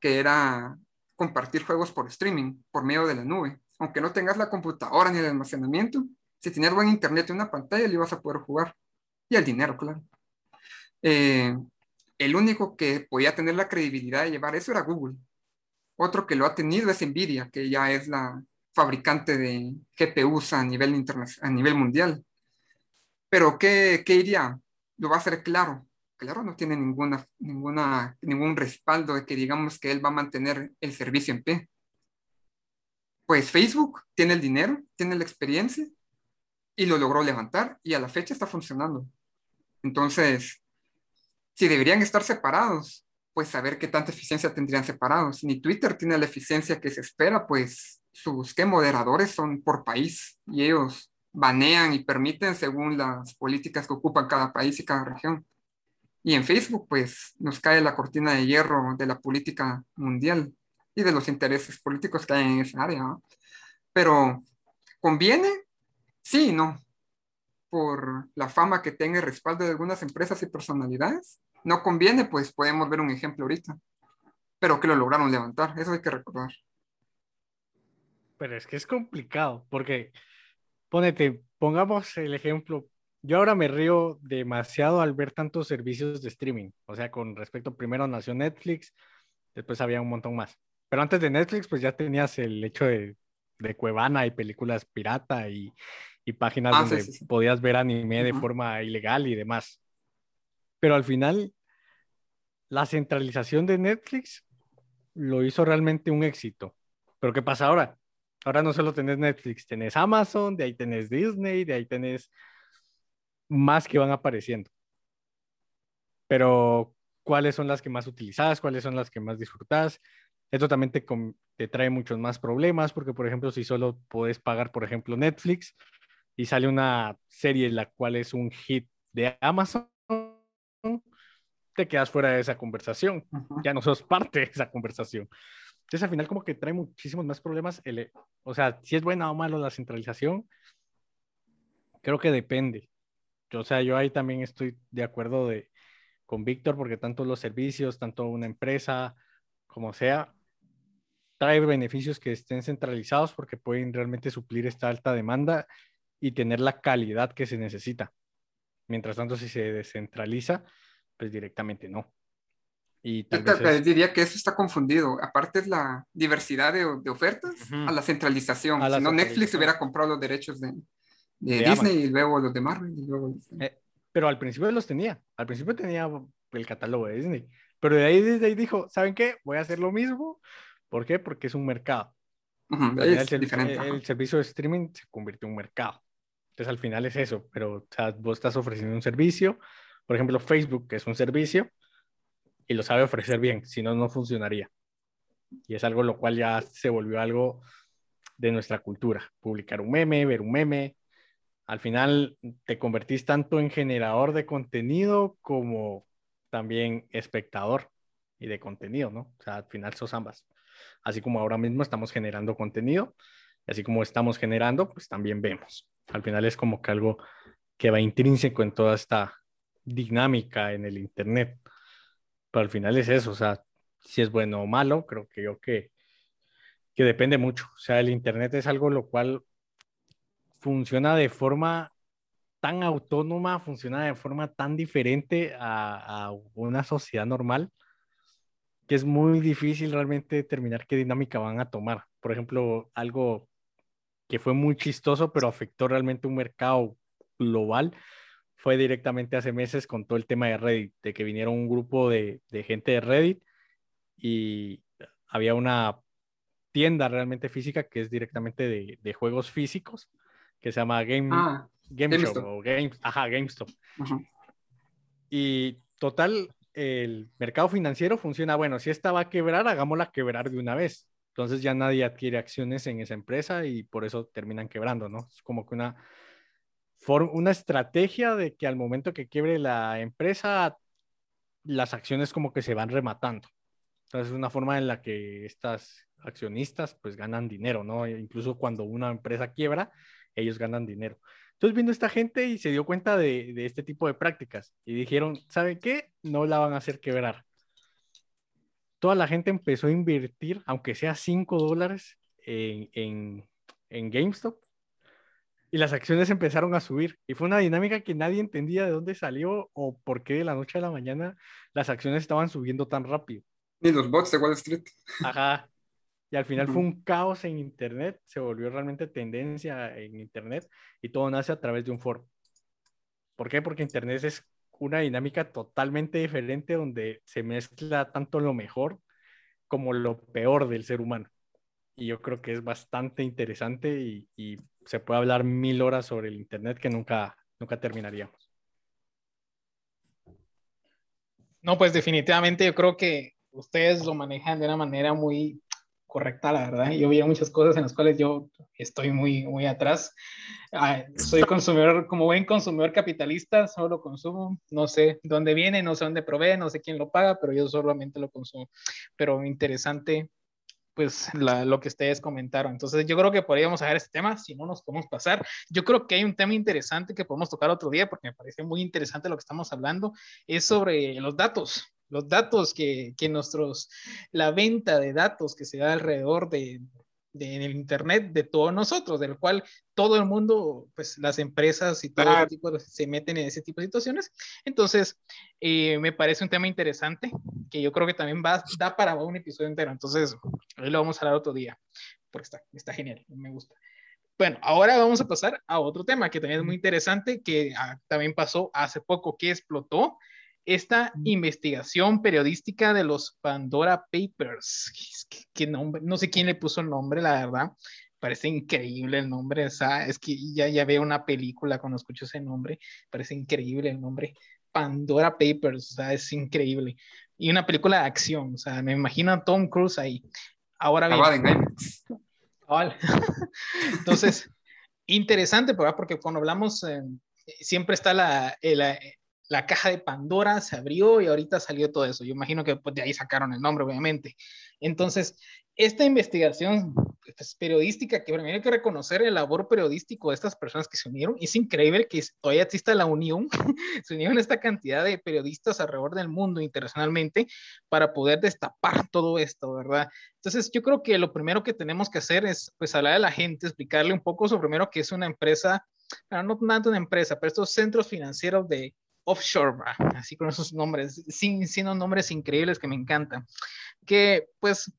B: que era compartir juegos por streaming, por medio de la nube. Aunque no tengas la computadora ni el almacenamiento, si tenías buen internet y una pantalla, le ibas a poder jugar. Y el dinero, claro. Eh, el único que podía tener la credibilidad de llevar eso era Google. Otro que lo ha tenido es Nvidia, que ya es la fabricante de GPUs a nivel, a nivel mundial. Pero ¿qué, ¿qué iría? Lo va a hacer claro. Claro, no tiene ninguna, ninguna, ningún respaldo de que digamos que él va a mantener el servicio en pie. pues Facebook tiene el dinero, tiene la experiencia y lo logró levantar y a la fecha está funcionando. Entonces, si deberían estar separados, pues saber qué tanta eficiencia tendrían separados. Ni Twitter tiene la eficiencia que se espera, pues sus ¿qué? moderadores son por país y ellos banean y permiten según las políticas que ocupan cada país y cada región. Y en Facebook, pues nos cae la cortina de hierro de la política mundial y de los intereses políticos que hay en esa área. Pero, ¿conviene? Sí, no. Por la fama que tenga el respaldo de algunas empresas y personalidades. No conviene, pues podemos ver un ejemplo ahorita. Pero que lo lograron levantar, eso hay que recordar.
D: Pero es que es complicado, porque ponete, pongamos el ejemplo. Yo ahora me río demasiado al ver tantos servicios de streaming. O sea, con respecto, primero nació Netflix, después había un montón más. Pero antes de Netflix, pues ya tenías el hecho de, de Cuevana y películas pirata y, y páginas
B: Ah,
D: donde
B: sí, sí, sí.
D: podías ver anime de forma ilegal y demás. Pero al final, la centralización de Netflix lo hizo realmente un éxito. Pero ¿qué pasa ahora? Ahora no solo tenés Netflix, tenés Amazon, de ahí tenés Disney, de ahí tenés más que van apareciendo. Pero, ¿cuáles son las que más utilizas? ¿Cuáles son las que más disfrutas? Esto también te, trae muchos más problemas porque, por ejemplo, si solo puedes pagar, por ejemplo, Netflix y sale una serie la cual es un hit de Amazon, te quedas fuera de esa conversación. Ya no sos parte de esa conversación. Entonces, al final, como que trae muchísimos más problemas. El, o sea, si es buena o malo la centralización, creo que depende. Yo, o sea, yo ahí también estoy de acuerdo de, con Víctor, porque tanto los servicios, tanto una empresa, como sea, trae beneficios que estén centralizados porque pueden realmente suplir esta alta demanda y tener la calidad que se necesita. Mientras tanto, si se descentraliza, pues directamente no. Y
B: Yo
D: tal
B: te-
D: vez es-
B: diría que eso está confundido. Aparte es la diversidad de, de ofertas a la centralización.
D: A la
B: si no, Netflix hubiera comprado los derechos de, de
D: De
B: Disney
D: Amazon.
B: y luego los de Marvel y luego los de-
D: Eh, pero al principio los tenía. Al principio tenía el catálogo de Disney. Pero de ahí, desde ahí dijo, ¿saben qué? Voy a hacer lo mismo. ¿Por qué? Porque es un mercado.
B: Ahí
D: final
B: es
D: el,
B: diferente.
D: el-
B: ajá.
D: el servicio de streaming se convirtió en un mercado. Entonces al final es eso, pero o sea, vos estás ofreciendo un servicio, por ejemplo Facebook, que es un servicio, y lo sabe ofrecer bien, si no, no funcionaría. Y es algo lo cual ya se volvió algo de nuestra cultura, publicar un meme, ver un meme. Al final te convertís tanto en generador de contenido como también espectador y de contenido, ¿no? O sea, al final sos ambas. Así como ahora mismo estamos generando contenido, así como estamos generando, pues también vemos. Al final es como que algo que va intrínseco en toda esta dinámica en el Internet. Pero al final es eso, o sea, si es bueno o malo, creo que yo que, que depende mucho. O sea, el Internet es algo lo cual funciona de forma tan autónoma, funciona de forma tan diferente a, a una sociedad normal que es muy difícil realmente determinar qué dinámica van a tomar. Por ejemplo, algo que fue muy chistoso, pero afectó realmente un mercado global, fue directamente hace meses con todo el tema de Reddit, de que vinieron un grupo de, de gente de Reddit y había una tienda realmente física que es directamente de, de juegos físicos, que se llama Game,
B: Ah,
D: Game Shop
B: GameStop.
D: o Game, ajá, GameStop.
B: ujú.
D: Y total, el mercado financiero funciona, bueno, si esta va a quebrar, hagámosla quebrar de una vez. Entonces ya nadie adquiere acciones en esa empresa y por eso terminan quebrando, ¿no? Es como que una, una estrategia de que al momento que quiebre la empresa, las acciones como que se van rematando. Entonces es una forma en la que estas accionistas pues ganan dinero, ¿no? E Incluso cuando una empresa quiebra, ellos ganan dinero. Entonces vino esta gente y se dio cuenta de, de este tipo de prácticas y dijeron, ¿saben qué? No la van a hacer quebrar. Toda la gente empezó a invertir, aunque sea 5 dólares, en, en, en GameStop y las acciones empezaron a subir. Y fue una dinámica que nadie entendía de dónde salió o por qué de la noche a la mañana las acciones estaban subiendo tan rápido.
B: Ni los bots de Wall Street.
D: Ajá. Y al final fue un caos en Internet, se volvió realmente tendencia en Internet y todo nace a través de un foro. ¿Por qué? Porque Internet es una dinámica totalmente diferente donde se mezcla tanto lo mejor como lo peor del ser humano. y yo creo que es bastante interesante y, y se puede hablar mil horas sobre el Internet que nunca, nunca terminaríamos.
A: No, pues definitivamente yo creo que ustedes lo manejan de una manera muy correcta, la verdad. Yo vi muchas cosas en las cuales yo estoy muy, muy atrás. Ah, soy consumidor, como buen consumidor capitalista, solo consumo. No sé dónde viene, no sé dónde provee, no sé quién lo paga, pero yo solamente lo consumo. Pero interesante pues lo que ustedes comentaron. Entonces yo creo que podríamos dejar este tema, si no nos podemos pasar. Yo creo que hay un tema interesante que podemos tocar otro día porque me parece muy interesante lo que estamos hablando, es sobre los datos, los datos que, que nuestros, la venta de datos que se da alrededor de, en el Internet de todos nosotros, del cual todo el mundo, pues las empresas y todo ese tipo se meten en ese tipo de situaciones. Entonces, eh, me parece un tema interesante que yo creo que también va, da para un episodio entero. Entonces, hoy lo vamos a hablar otro día, porque está, está genial, me gusta. Bueno, ahora vamos a pasar a otro tema que también es muy interesante, que ah, también pasó hace poco, que explotó esta investigación periodística de los Pandora Papers. ¿Qué, nombre? No sé quién le puso el nombre, la verdad. Parece increíble el nombre. O sea, es que ya, ya veo una película cuando escucho ese nombre. Parece increíble el nombre. Pandora Papers, o sea, es increíble. Y una película de acción, o sea, me imagino a Tom Cruise ahí. Ahora bien. Entonces, interesante, porque cuando hablamos, eh, siempre está la, la, la caja de Pandora se abrió y ahorita salió todo eso. Yo imagino que pues, de ahí sacaron el nombre, obviamente. Entonces, esta investigación pues, periodística, que primero hay que reconocer el labor periodístico de estas personas que se unieron, es increíble que todavía exista la unión, se unieron esta cantidad de periodistas alrededor del mundo internacionalmente para poder destapar todo esto, ¿verdad? Entonces, yo creo que lo primero que tenemos que hacer es, pues, hablar a la gente, explicarle un poco sobre primero que es una empresa, no tanto una empresa, pero estos centros financieros de offshore, así con esos nombres, sin, siendo nombres increíbles que me encantan, que pues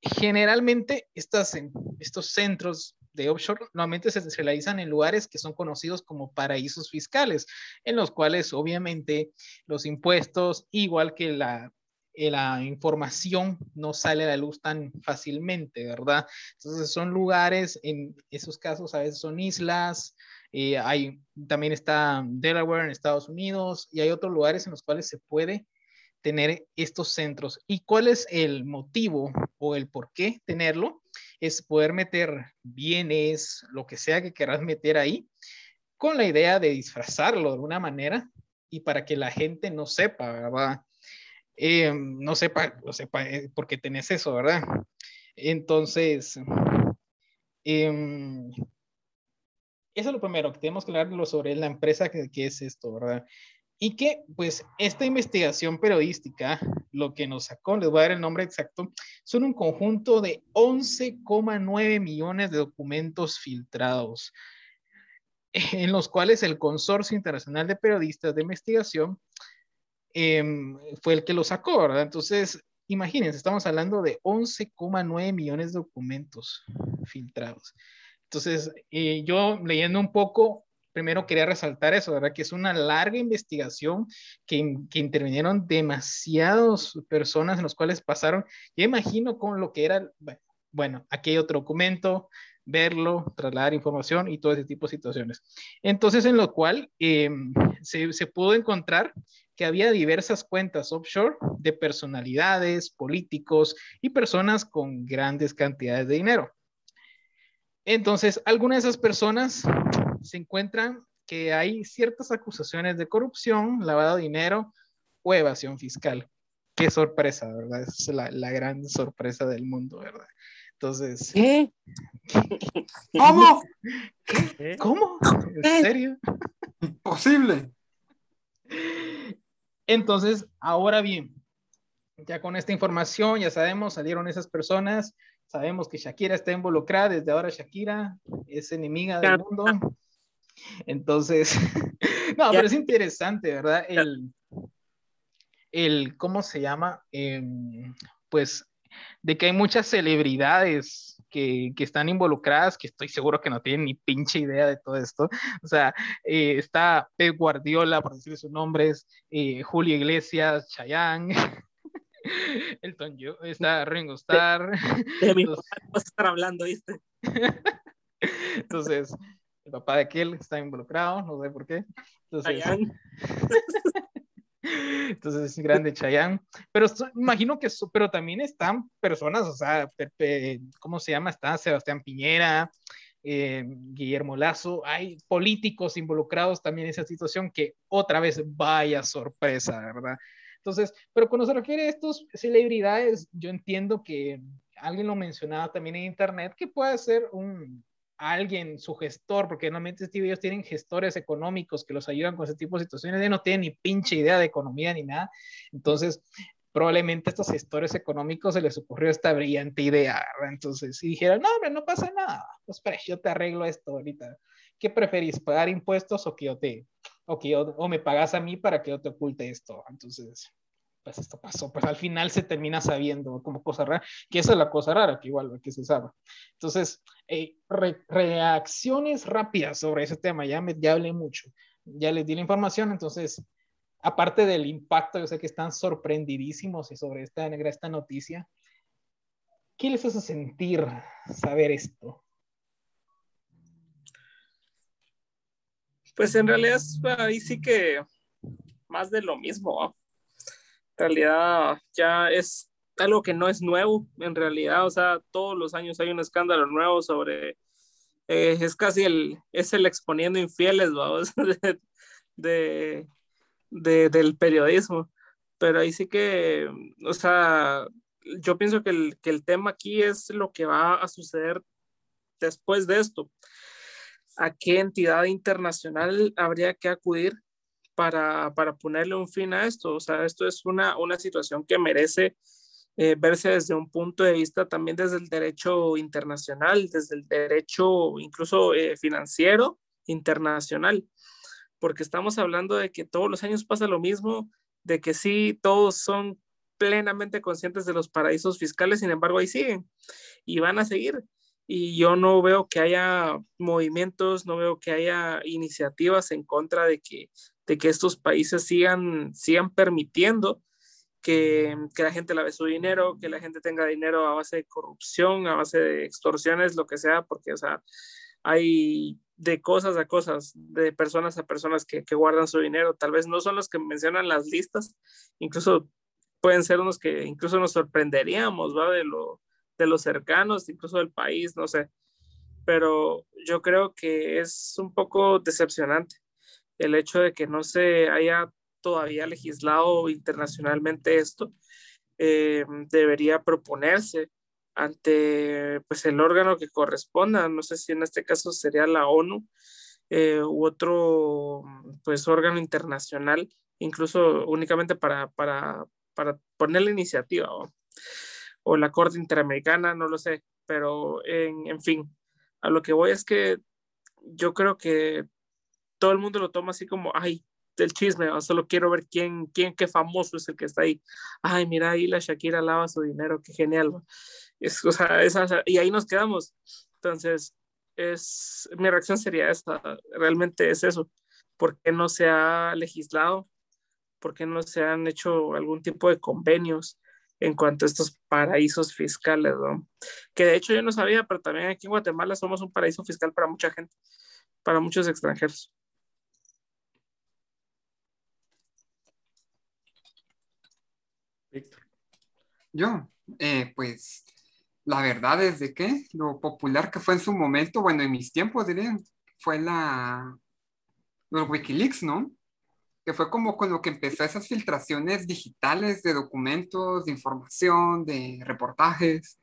A: generalmente estas, estos centros de offshore normalmente se realizan en lugares que son conocidos como paraísos fiscales, en los cuales obviamente los impuestos, igual que la, eh, la información, no sale a la luz tan fácilmente, ¿verdad? Entonces son lugares, en esos casos a veces son islas, eh, hay, también está Delaware en Estados Unidos y hay otros lugares en los cuales se puede tener estos centros. ¿Y cuál es el motivo o el por qué tenerlo? Es poder meter bienes, lo que sea que quieras meter ahí, con la idea de disfrazarlo de alguna manera y para que la gente no sepa, ¿verdad? Eh, no sepa, no sepa eh, por tenés eso, ¿verdad? Entonces, eh, eso es lo primero, que tenemos que hablar sobre la empresa que, es esto, ¿verdad? Y que, pues, esta investigación periodística, lo que nos sacó, les voy a dar el nombre exacto, son un conjunto de 11,9 millones de documentos filtrados, en los cuales el Consorcio Internacional de Periodistas de Investigación em, fue el que lo sacó, ¿verdad? Entonces, imagínense, estamos hablando de 11,9 millones de documentos filtrados. Entonces, eh, yo leyendo un poco, primero quería resaltar eso, ¿verdad? Que es una larga investigación que, que intervinieron demasiadas personas en los cuales pasaron. Yo imagino con lo que era, bueno, aquí hay otro documento, verlo, trasladar información y todo ese tipo de situaciones. Entonces, en lo cual em, se, se pudo encontrar que había diversas cuentas offshore de personalidades, políticos y personas con grandes cantidades de dinero. Entonces, algunas de esas personas se encuentran que hay ciertas acusaciones de corrupción, lavado de dinero o evasión fiscal. Qué sorpresa, ¿verdad? Es la, gran sorpresa del mundo, ¿verdad? Entonces.
C: ¿Qué?
B: ¿Cómo?
A: ¿Cómo? ¿En serio?
B: Imposible.
A: Entonces, ahora bien, ya con esta información, ya sabemos, salieron esas personas, Sabemos que Shakira está involucrada, desde ahora Shakira es enemiga del mundo. Entonces, no, pero es interesante, ¿verdad? El, el ¿cómo se llama? Em, pues de que hay muchas celebridades que, que, están involucradas, que estoy seguro que no tienen ni pinche idea de todo esto. O sea, eh, está Pep Guardiola, por decir sus nombres, eh, Julio Iglesias, Chayanne. Elton John, está Ringo Starr.
C: De mi
A: Entonces-
C: papá vas a estar hablando, ¿viste?
A: Entonces, el papá de aquel está involucrado, no sé por qué. Entonces, entonces grande Chayanne. Pero imagino que, pero también están personas, o sea, Pepe- ¿cómo se llama? Está Sebastián Piñera, eh, Guillermo Lazo, hay políticos involucrados también en esa situación que otra vez vaya sorpresa, ¿verdad? Entonces, pero cuando se refiere a estos celebridades, yo entiendo que alguien lo mencionaba también en internet, que puede ser un alguien, su gestor, porque normalmente Steve, ellos tienen gestores económicos que los ayudan con ese tipo de situaciones, ellos no tienen ni pinche idea de economía ni nada, entonces probablemente a estos gestores económicos se les ocurrió esta brillante idea, ¿verdad? Entonces, y dijeron, no, hombre, no pasa nada, pues espera, yo te arreglo esto ahorita, ¿qué preferís, pagar impuestos o que yo te, o que yo, o me pagas a mí para que yo te oculte esto? Entonces, pues esto pasó, pues al final se termina sabiendo como cosa rara, que esa es la cosa rara, que igual que se sabe. Entonces, eh, re- reacciones rápidas sobre ese tema, ya, me, ya hablé mucho, ya les di la información, entonces, aparte del impacto, yo sé que están sorprendidísimos sobre esta, esta noticia, ¿qué les hace sentir saber esto?
C: Pues en realidad ahí sí que más de lo mismo. ¿va? En realidad ya es algo que no es nuevo, en realidad, o sea, todos los años hay un escándalo nuevo sobre, eh, es casi el, es el exponiendo infieles, vamos, de, de, de- del periodismo. Pero ahí sí que, o sea, yo pienso que el, que el tema aquí es lo que va a suceder después de esto. ¿A qué entidad internacional habría que acudir para, para ponerle un fin a esto? O sea, esto es una, una situación que merece eh, verse desde un punto de vista también desde el derecho internacional, desde el derecho incluso eh, financiero internacional, porque estamos hablando de que todos los años pasa lo mismo, de que sí, todos son plenamente conscientes de los paraísos fiscales, sin embargo, ahí siguen y van a seguir. Y yo no veo que haya movimientos, no veo que haya iniciativas en contra de que, de que estos países sigan, sigan permitiendo que, que la gente lave su dinero, que la gente tenga dinero a base de corrupción, a base de extorsiones, lo que sea, porque, o sea, hay de cosas a cosas, de personas a personas que, que guardan su dinero. Tal vez no son los que mencionan las listas, incluso pueden ser unos que incluso nos sorprenderíamos, ¿va? De lo, de los cercanos, incluso del país, no sé. Pero yo creo que es un poco decepcionante el hecho de que no se haya todavía legislado internacionalmente esto. Eh, debería proponerse ante pues, el órgano que corresponda, no sé si en este caso sería la ONU eh, u otro pues, órgano internacional, incluso únicamente para, para, para poner la iniciativa. O la Corte Interamericana, no lo sé, pero en, en, fin, a lo que voy es que yo creo que todo el mundo lo toma así como, ay, del chisme, ¿no? solo quiero ver quién, quién, qué famoso es el que está ahí. Ay, mira, ahí la Shakira lava su dinero, qué genial. Es, o sea, esa, y ahí nos quedamos. Entonces, es, mi reacción sería esta, realmente es eso. ¿Por qué no se ha legislado? ¿Por qué no se han hecho algún tipo de convenios? En cuanto a estos paraísos fiscales, ¿no? Que de hecho yo no sabía, pero también aquí en Guatemala somos un paraíso fiscal para mucha gente, para muchos extranjeros.
B: Víctor. Yo, eh, pues, la verdad es de que lo popular que fue en su momento, bueno, en mis tiempos, dirían, fue la, los Wikileaks, ¿no? Que fue como con lo que empezó esas filtraciones digitales de documentos, de información, de reportajes.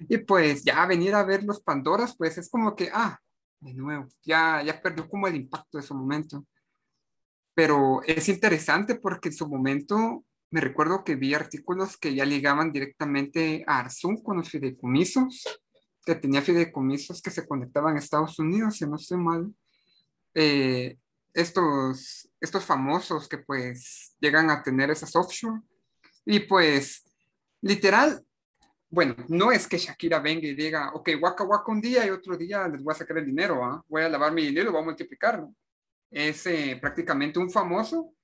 B: Y pues ya venir a ver los Pandoras, pues es como que, ah, de nuevo, ya, ya perdió como el impacto de su momento. Pero es interesante porque en su momento me recuerdo que vi artículos que ya ligaban directamente a Arzum con los fideicomisos, que tenía fideicomisos que se conectaban a Estados Unidos, si no estoy mal. Eh, estos, estos famosos que pues llegan a tener esas offshore. Y pues, literal, bueno, no es que Shakira venga y diga, ok, waka waka un día y otro día les voy a sacar el dinero, ¿ah? voy a lavar mi dinero voy a multiplicar. ¿no? Es eh, prácticamente un famoso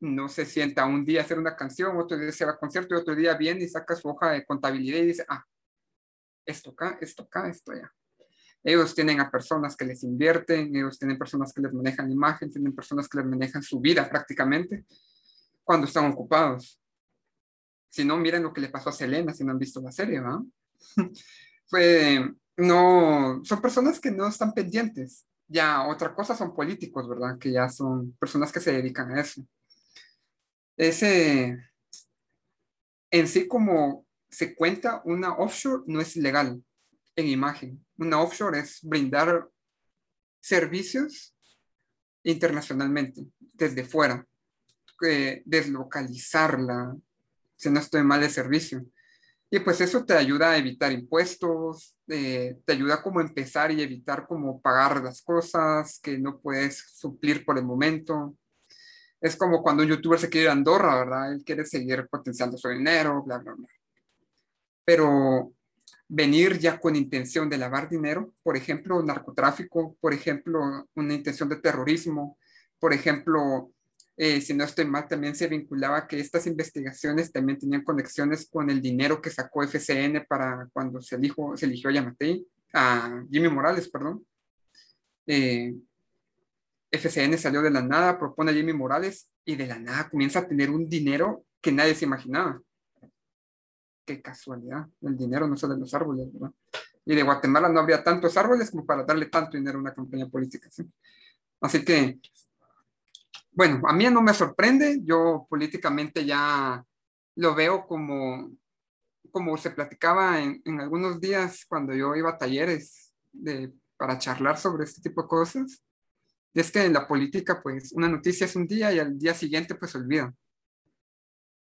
B: no se sienta un día hacer una canción, otro día se va a concierto y otro día viene y saca su hoja de contabilidad y dice, ah, esto acá, esto acá, esto allá. Ellos tienen a personas que les invierten, ellos tienen personas que les manejan imagen, tienen personas que les manejan su vida prácticamente cuando están ocupados. Si no, miren lo que le pasó a Selena, si no han visto la serie, ¿va? Fue, no, son personas que no están pendientes. Ya otra cosa son políticos, ¿verdad? Que ya son personas que se dedican a eso. Ese, en sí como se cuenta, una offshore no es legal en imagen. Una offshore es brindar servicios internacionalmente, desde fuera, eh, deslocalizarla, si no estoy mal de servicio. Y pues eso te ayuda a evitar impuestos, eh, te ayuda como empezar y evitar como pagar las cosas que no puedes suplir por el momento. Es como cuando un youtuber se quiere ir a Andorra, ¿verdad? Él quiere seguir potenciando su dinero, bla, bla, bla. Pero venir ya con intención de lavar dinero, por ejemplo, narcotráfico, por ejemplo, una intención de terrorismo, por ejemplo, eh, si no estoy mal, también se vinculaba que estas investigaciones también tenían conexiones con el dinero que sacó FCN para cuando se eligió, se eligió a Yamatei, a Jimmy Morales, perdón. Eh, FCN salió de la nada, propone a Jimmy Morales y de la nada comienza a tener un dinero que nadie se imaginaba. Qué casualidad, el dinero no sale de los árboles, ¿verdad? Y de Guatemala no habría tantos árboles como para darle tanto dinero a una campaña política. Así que bueno, a mí no me sorprende, yo políticamente ya lo veo como, como se platicaba en, algunos días cuando yo iba a talleres de, para charlar sobre este tipo de cosas. es que en la política, pues, una noticia es un día y al día siguiente, pues, se olvida.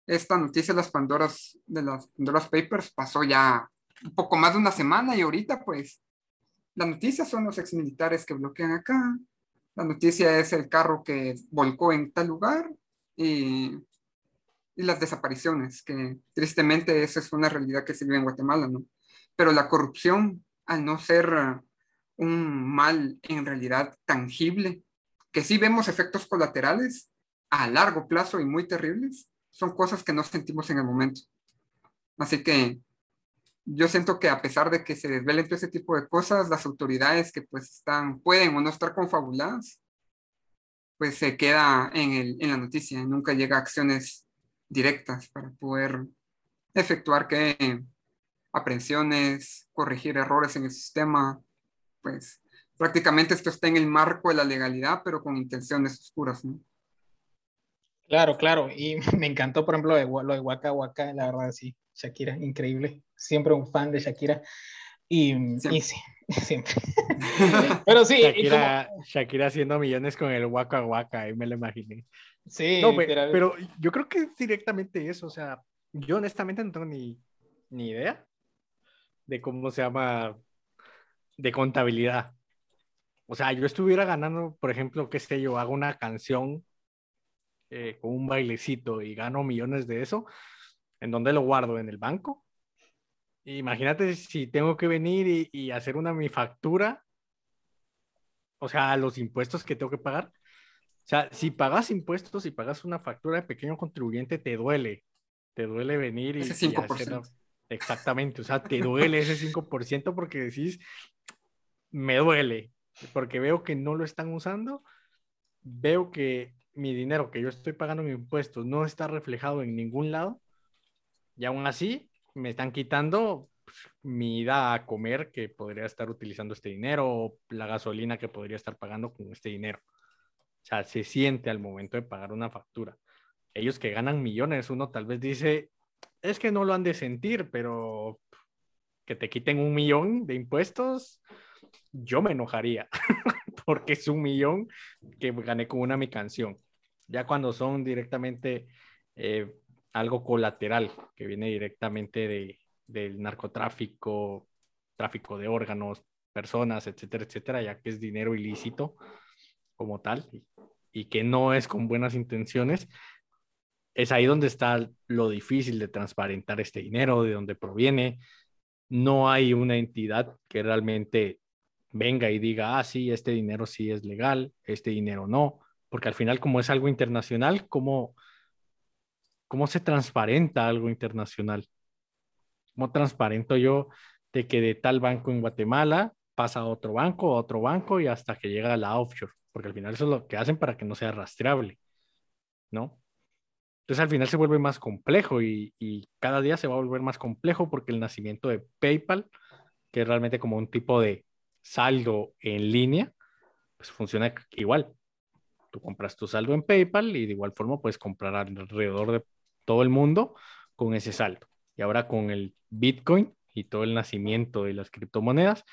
B: Esta noticia de las Pandoras, de las Pandoras Papers pasó ya un poco más de una semana y ahorita, pues, la noticia son los exmilitares que bloquean acá, la noticia es el carro que volcó en tal lugar y, y las desapariciones, que tristemente esa es una realidad que se vive en Guatemala, ¿no? Pero la corrupción, al no ser un mal en realidad tangible, que sí vemos efectos colaterales a largo plazo y muy terribles, son cosas que no sentimos en el momento. Así que yo siento que a pesar de que se desvelen todo ese tipo de cosas, las autoridades que pues están, pueden o no estar confabuladas, pues se queda en, el, en la noticia, nunca llega a acciones directas para poder efectuar que aprehensiones, corregir errores en el sistema, pues prácticamente esto está en el marco de la legalidad, pero con intenciones oscuras, ¿no?
A: Claro, claro, y me encantó, por ejemplo, lo de, Waka Waka, la verdad, sí, Shakira, increíble, siempre un fan de Shakira. Y, sí, siempre.
D: Pero sí. Shakira, Shakira, haciendo millones con el Waka Waka, ahí me lo imaginé. Sí, pero, yo creo que es directamente eso. O sea, yo honestamente no tengo ni, ni idea de cómo se llama de contabilidad. O sea, yo estuviera ganando, por ejemplo, qué sé yo, hago una canción eh, con un bailecito y gano millones de eso, ¿en dónde lo guardo? ¿En el banco? Imagínate si tengo que venir y, hacer una mi factura, o sea, los impuestos que tengo que pagar. O sea, si pagas impuestos y pagas una factura de pequeño contribuyente, te duele. Te duele venir y,
B: ese 5%.
D: Exactamente, o sea, te duele ese 5% porque decís, me duele, porque veo que no lo están usando, veo que mi dinero que yo estoy pagando en impuestos no está reflejado en ningún lado, y aún así me están quitando pues, mi ida a comer que podría estar utilizando este dinero, o la gasolina que podría estar pagando con este dinero. O sea, se siente al momento de pagar una factura. Ellos que ganan millones, uno tal vez dice, es que no lo han de sentir, pero que te quiten un millón de impuestos, yo me enojaría, porque es un millón que gané con una mi canción. Ya cuando son directamente eh, algo colateral que viene directamente de, del narcotráfico, tráfico de órganos, personas, etcétera, etcétera, ya que es dinero ilícito como tal y, que no es con buenas intenciones, es ahí donde está lo difícil de transparentar este dinero, de dónde proviene. No hay una entidad que realmente venga y diga, ah, sí, este dinero sí es legal, este dinero no. Porque al final como es algo internacional, ¿cómo, cómo se transparenta algo internacional? ¿Cómo transparento yo de que de tal banco en Guatemala pasa a otro banco, a otro banco y hasta que llega a la offshore? Porque al final eso es lo que hacen para que no sea rastreable, ¿no? Entonces al final se vuelve más complejo y, y, cada día se va a volver más complejo porque el nacimiento de PayPal, que es realmente como un tipo de saldo en línea, pues funciona igual. Tú compras tu saldo en PayPal y de igual forma puedes comprar alrededor de todo el mundo con ese saldo. Y ahora con el Bitcoin y todo el nacimiento de las criptomonedas,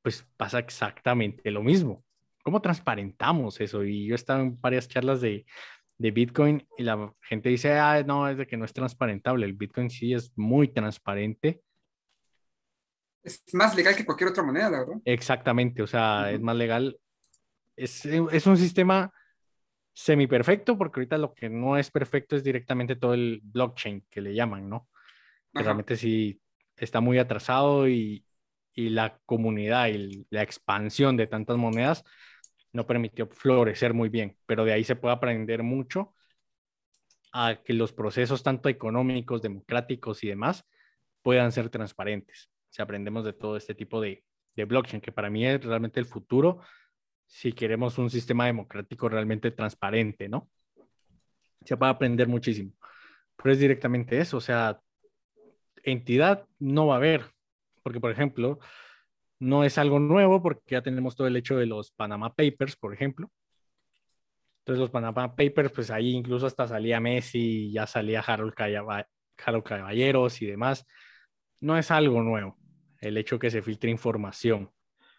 D: pues pasa exactamente lo mismo. ¿Cómo transparentamos eso? Y yo he estado en varias charlas de, de Bitcoin y la gente dice, ah, no, es de que no es transparentable. El Bitcoin sí es muy transparente.
B: Es más legal que cualquier otra moneda, ¿verdad?
D: Exactamente, o sea, uh -huh. es más legal. Es, es un sistema semi perfecto, porque ahorita lo que no es perfecto es directamente todo el blockchain que le llaman, ¿no? Que realmente sí está muy atrasado y, y la comunidad y la expansión de tantas monedas no permitió florecer muy bien, pero de ahí se puede aprender mucho a que los procesos tanto económicos, democráticos y demás puedan ser transparentes. Si aprendemos de todo este tipo de, de blockchain, que para mí es realmente el futuro si queremos un sistema democrático realmente transparente, ¿no? Se puede aprender muchísimo, pero es directamente eso, o sea, entidad no va a haber, porque por ejemplo, no es algo nuevo porque ya tenemos todo el hecho de los Panama Papers, por ejemplo. Entonces los Panama Papers, pues ahí incluso hasta salía Messi, ya salía Harold Caballeros y demás. No es algo nuevo el hecho que se filtre información.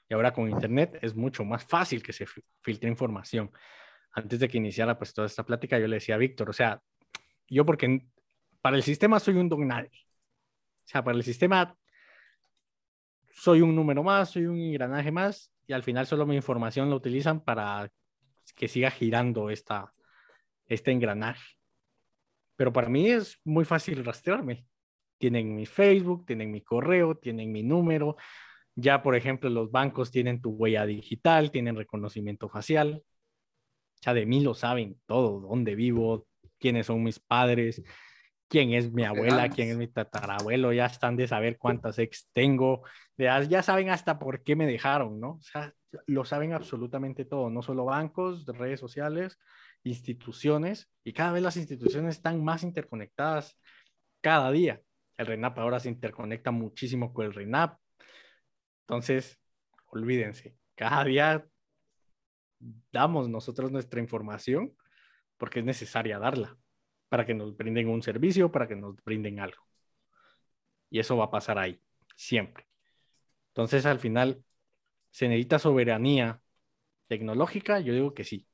D: Y ahora con Internet es mucho más fácil que se filtre información. Antes de que iniciara pues toda esta plática, yo le decía a Víctor, o sea, yo porque para el sistema soy un don nadie. O sea, para el sistema soy un número más, soy un engranaje más y al final solo mi información la utilizan para que siga girando esta, este engranaje. Pero para mí es muy fácil rastrearme. Tienen mi Facebook, tienen mi correo, tienen mi número. Ya, por ejemplo, los bancos tienen tu huella digital, tienen reconocimiento facial. Ya de mí lo saben todo, dónde vivo, quiénes son mis padres, quién es mi abuela, quién es mi tatarabuelo, ya están de saber cuántas ex tengo, ya, ya saben hasta por qué me dejaron, ¿no? O sea, lo saben absolutamente todo, no solo bancos, redes sociales, instituciones, y cada vez las instituciones están más interconectadas cada día. El RENAP ahora se interconecta muchísimo con el RENAP. Entonces, olvídense, cada día damos nosotros nuestra información porque es necesaria darla para que nos brinden un servicio, para que nos brinden algo. Y eso va a pasar ahí, siempre. Entonces, al final, ¿se necesita soberanía tecnológica? Yo digo que sí.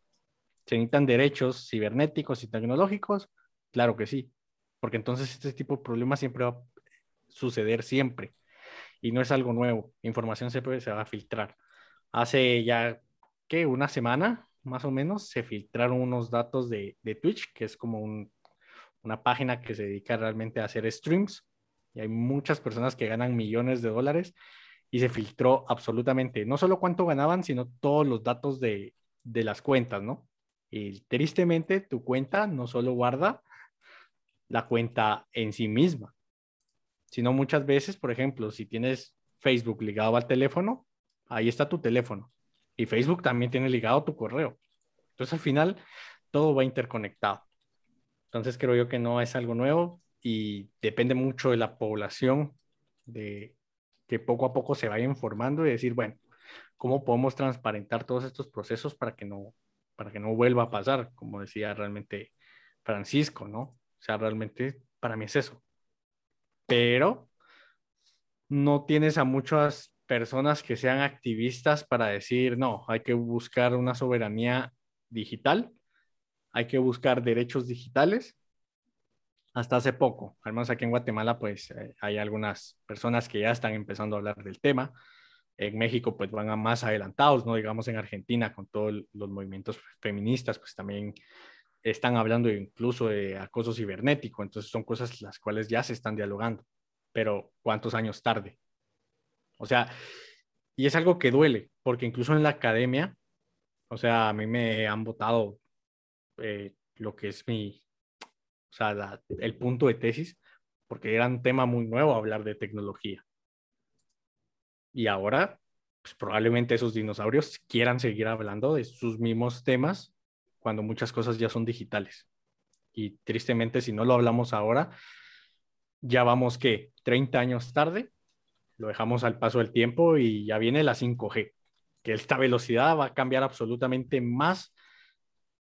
D: ¿Se necesitan derechos cibernéticos y tecnológicos? Claro que sí. Porque entonces este tipo de problemas siempre va a suceder siempre. Y no es algo nuevo. Información siempre se va a filtrar. Hace ya, ¿qué? Una semana, más o menos, se filtraron unos datos de, de Twitch, que es como un, una página que se dedica realmente a hacer streams y hay muchas personas que ganan millones de dólares y se filtró absolutamente, no solo cuánto ganaban, sino todos los datos de, de las cuentas, ¿no? Y tristemente tu cuenta no solo guarda la cuenta en sí misma, sino muchas veces, por ejemplo, si tienes Facebook ligado al teléfono, ahí está tu teléfono y Facebook también tiene ligado tu correo. Entonces al final todo va interconectado. Entonces creo yo que no es algo nuevo y depende mucho de la población, de que poco a poco se vaya informando y decir, bueno, ¿cómo podemos transparentar todos estos procesos para que no, para que no vuelva a pasar? Como decía realmente Francisco, ¿no? O sea, realmente para mí es eso. Pero no tienes a muchas personas que sean activistas para decir, no, hay que buscar una soberanía digital hay que buscar derechos digitales. Hasta hace poco, al menos aquí en Guatemala, pues eh, hay algunas personas que ya están empezando a hablar del tema. En México, pues van a más adelantados, ¿no? Digamos en Argentina, con todos los movimientos feministas, pues también están hablando incluso de acoso cibernético. Entonces son cosas las cuales ya se están dialogando. Pero ¿cuántos años tarde? O sea, y es algo que duele, porque incluso en la academia, o sea, a mí me han votado eh, lo que es mi, o sea, el punto de tesis, porque era un tema muy nuevo hablar de tecnología. Y ahora, pues probablemente esos dinosaurios quieran seguir hablando de sus mismos temas cuando muchas cosas ya son digitales. Y tristemente, si no lo hablamos ahora, ya vamos que 30 años tarde, lo dejamos al paso del tiempo y ya viene la 5G, que esta velocidad va a cambiar absolutamente más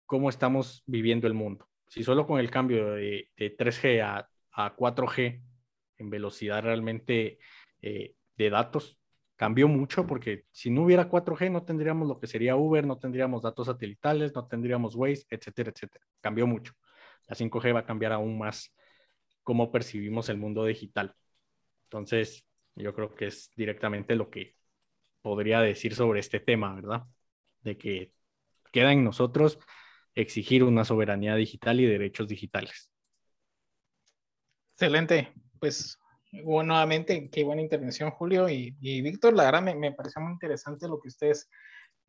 D: cómo estamos viviendo el mundo. Si solo con el cambio de, 3G a, 4G en velocidad realmente eh, de datos cambió mucho porque si no hubiera 4G no tendríamos lo que sería Uber, no tendríamos datos satelitales, no tendríamos Waze, etcétera, etcétera. Cambió mucho. La 5G va a cambiar aún más cómo percibimos el mundo digital. Entonces, yo creo que es directamente lo que podría decir sobre este tema, ¿verdad? De que queda en nosotros exigir una soberanía digital y derechos digitales.
A: Excelente. Pues bueno, nuevamente, qué buena intervención, Julio y, Víctor. La verdad me, me, pareció muy interesante lo que ustedes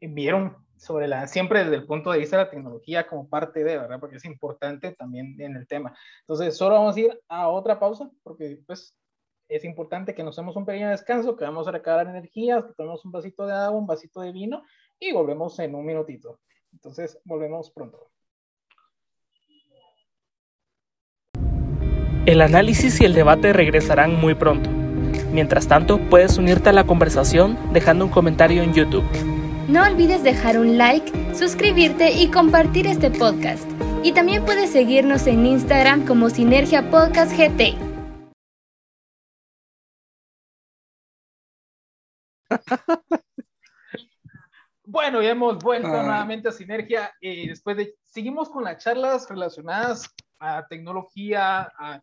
A: vieron sobre la, siempre desde el punto de vista de la tecnología como parte de, ¿verdad? Porque es importante también en el tema. Entonces, solo vamos a ir a otra pausa, porque pues es importante que nos demos un pequeño descanso, que vamos a recargar energías, que tomemos un vasito de agua, un vasito de vino y volvemos en un minutito. Entonces, volvemos pronto.
E: El análisis y el debate regresarán muy pronto. Mientras tanto, puedes unirte a la conversación dejando un comentario en YouTube.
F: No olvides dejar un like, suscribirte y compartir este podcast. Y también puedes seguirnos en Instagram como Sinergia Podcast GT.
A: Bueno, ya hemos vuelto ah. nuevamente a Sinergia. y después de, seguimos con las charlas relacionadas a tecnología, a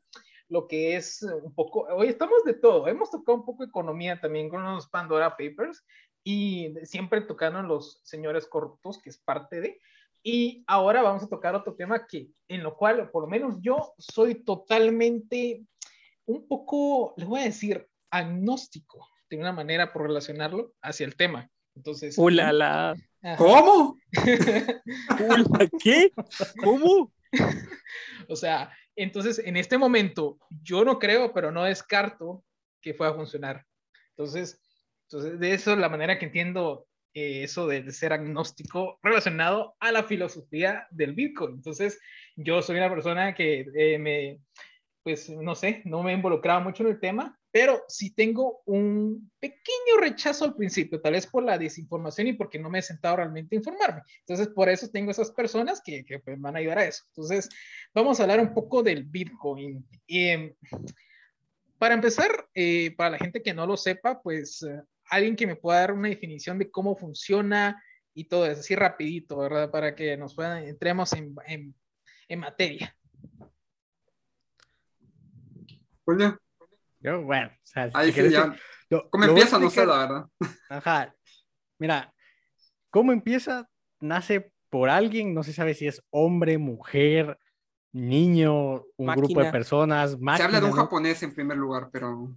A: lo que es un poco, hoy estamos de todo, hemos tocado un poco economía también con los Pandora Papers y siempre tocando los señores corruptos, que es parte de, y ahora vamos a tocar otro tema que, en lo cual, por lo menos yo soy totalmente un poco, les voy a decir, agnóstico, de una manera por relacionarlo hacia el tema. Entonces.
C: ¡Ulala!
B: ¿Cómo?
C: ¿Qué? ¿Cómo?
A: o sea, entonces en este momento yo no creo, pero no descarto que pueda funcionar. Entonces, entonces de eso la manera que entiendo eh, eso de, ser agnóstico relacionado a la filosofía del Bitcoin. Entonces, yo soy una persona que eh, me, pues no sé, no me he involucrado mucho en el tema, pero sí tengo un pequeño rechazo al principio, tal vez por la desinformación y porque no me he sentado realmente a informarme. Entonces, por eso tengo esas personas que, pues, van a ayudar a eso. Entonces, vamos a hablar un poco del Bitcoin. Em, para empezar, eh, para la gente que no lo sepa, pues eh, alguien que me pueda dar una definición de cómo funciona y todo eso, así rapidito, ¿verdad? Para que nos puedan, entremos en, en, materia.
B: Julio.
D: Yo, bueno, o sea,
B: Ahí sí, ya. ¿Cómo empieza? No sé, la verdad.
D: Ajá. Mira, ¿cómo empieza? Nace por alguien, no se sabe si es hombre, mujer, niño, un grupo de personas.
B: Máquina, se habla de un japonés en primer lugar, pero.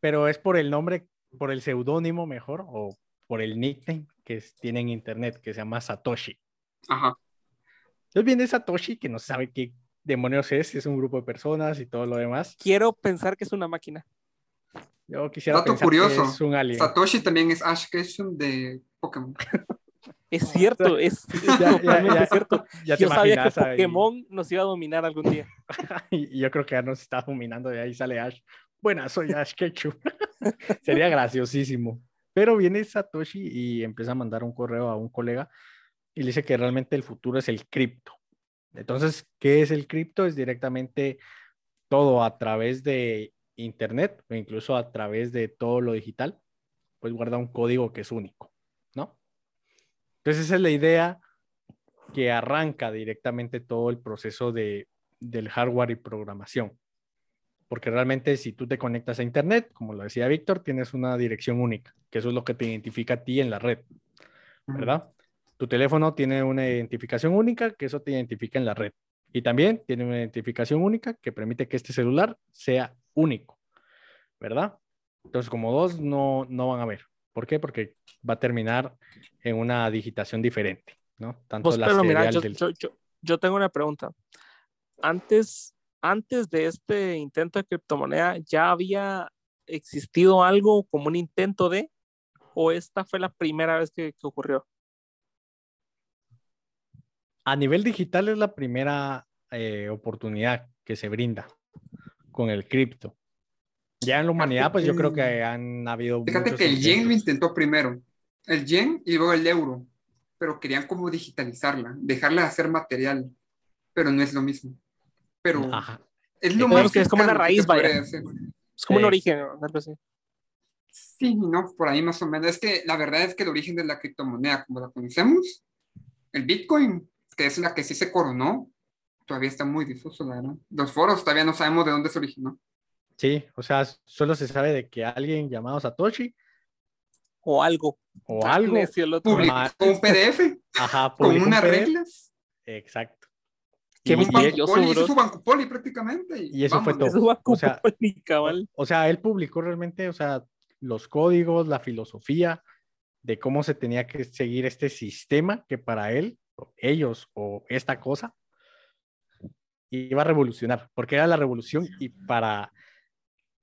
D: Pero es por el nombre, por el seudónimo mejor, o por el nickname que tiene en internet, que se llama Satoshi.
B: Ajá.
D: Entonces viene Satoshi, que no sabe qué demonios es, es un grupo de personas y todo lo demás.
C: Quiero pensar que es una máquina.
D: Yo quisiera
B: Dato pensar curioso, que es un alien. Satoshi también es Ash Ketchum de Pokémon.
C: Es cierto, es, cierto. yo sabía que Pokémon nos iba a dominar algún día.
D: y yo creo que ya nos está dominando, de ahí sale Ash. Buena, soy Ash Ketchum. Sería graciosísimo. Pero viene Satoshi y empieza a mandar un correo a un colega y le dice que realmente el futuro es el cripto. Entonces, ¿qué es el cripto? Es directamente todo a través de Internet o incluso a través de todo lo digital, pues guarda un código que es único, ¿no? Entonces, esa es la idea que arranca directamente todo el proceso de, del hardware y programación. Porque realmente si tú te conectas a Internet, como lo decía Víctor, tienes una dirección única, que eso es lo que te identifica a ti en la red, ¿verdad? Tu teléfono tiene una identificación única, que eso te identifica en la red. Y también tiene una identificación única que permite que este celular sea único, ¿verdad? Entonces, como dos, no, no van a ver. ¿Por qué? Porque va a terminar en una digitación diferente, ¿no?
C: Tanto la mira, yo, yo tengo una pregunta. Antes, antes de este intento de criptomoneda, ¿ya había existido algo como un intento de, o esta fue la primera vez que, que ocurrió?
D: A nivel digital es la primera eh, oportunidad que se brinda con el cripto. Ya en la humanidad, pues yo creo que han habido.
B: Fíjate
D: muchos
B: que el yen lo intentó primero. El yen y luego el euro. Pero querían como digitalizarla, dejarla de hacer material. Pero no es lo mismo. Pero
D: Ajá.
B: es lo más
C: que es como una
B: cercano
C: raíz, vaya. Es como un
D: Sí.
C: origen, ¿no? algo así.
B: Sí, no, por ahí más o menos. Es que la verdad es que el origen de la criptomoneda, como la conocemos, el Bitcoin, que es la que sí se coronó, todavía está muy difuso, la verdad. Los foros todavía no sabemos de dónde se originó.
D: Sí, o sea, solo se sabe de que alguien llamado Satoshi
C: O algo.
D: o algo.
B: Publicó un PDF
D: Ajá,
B: con unas
D: PDF.
B: reglas.
D: Exacto.
C: Qué
D: Y-
B: Un
D: y-
B: Bancupoli, hizo su Bancupoli prácticamente.
D: Y eso fue todo. O sea,
C: cabal.
D: O sea, él publicó realmente, o sea, los códigos, la filosofía de cómo se tenía que seguir este sistema que para él, ellos o esta cosa, iba a revolucionar, porque era la revolución y para,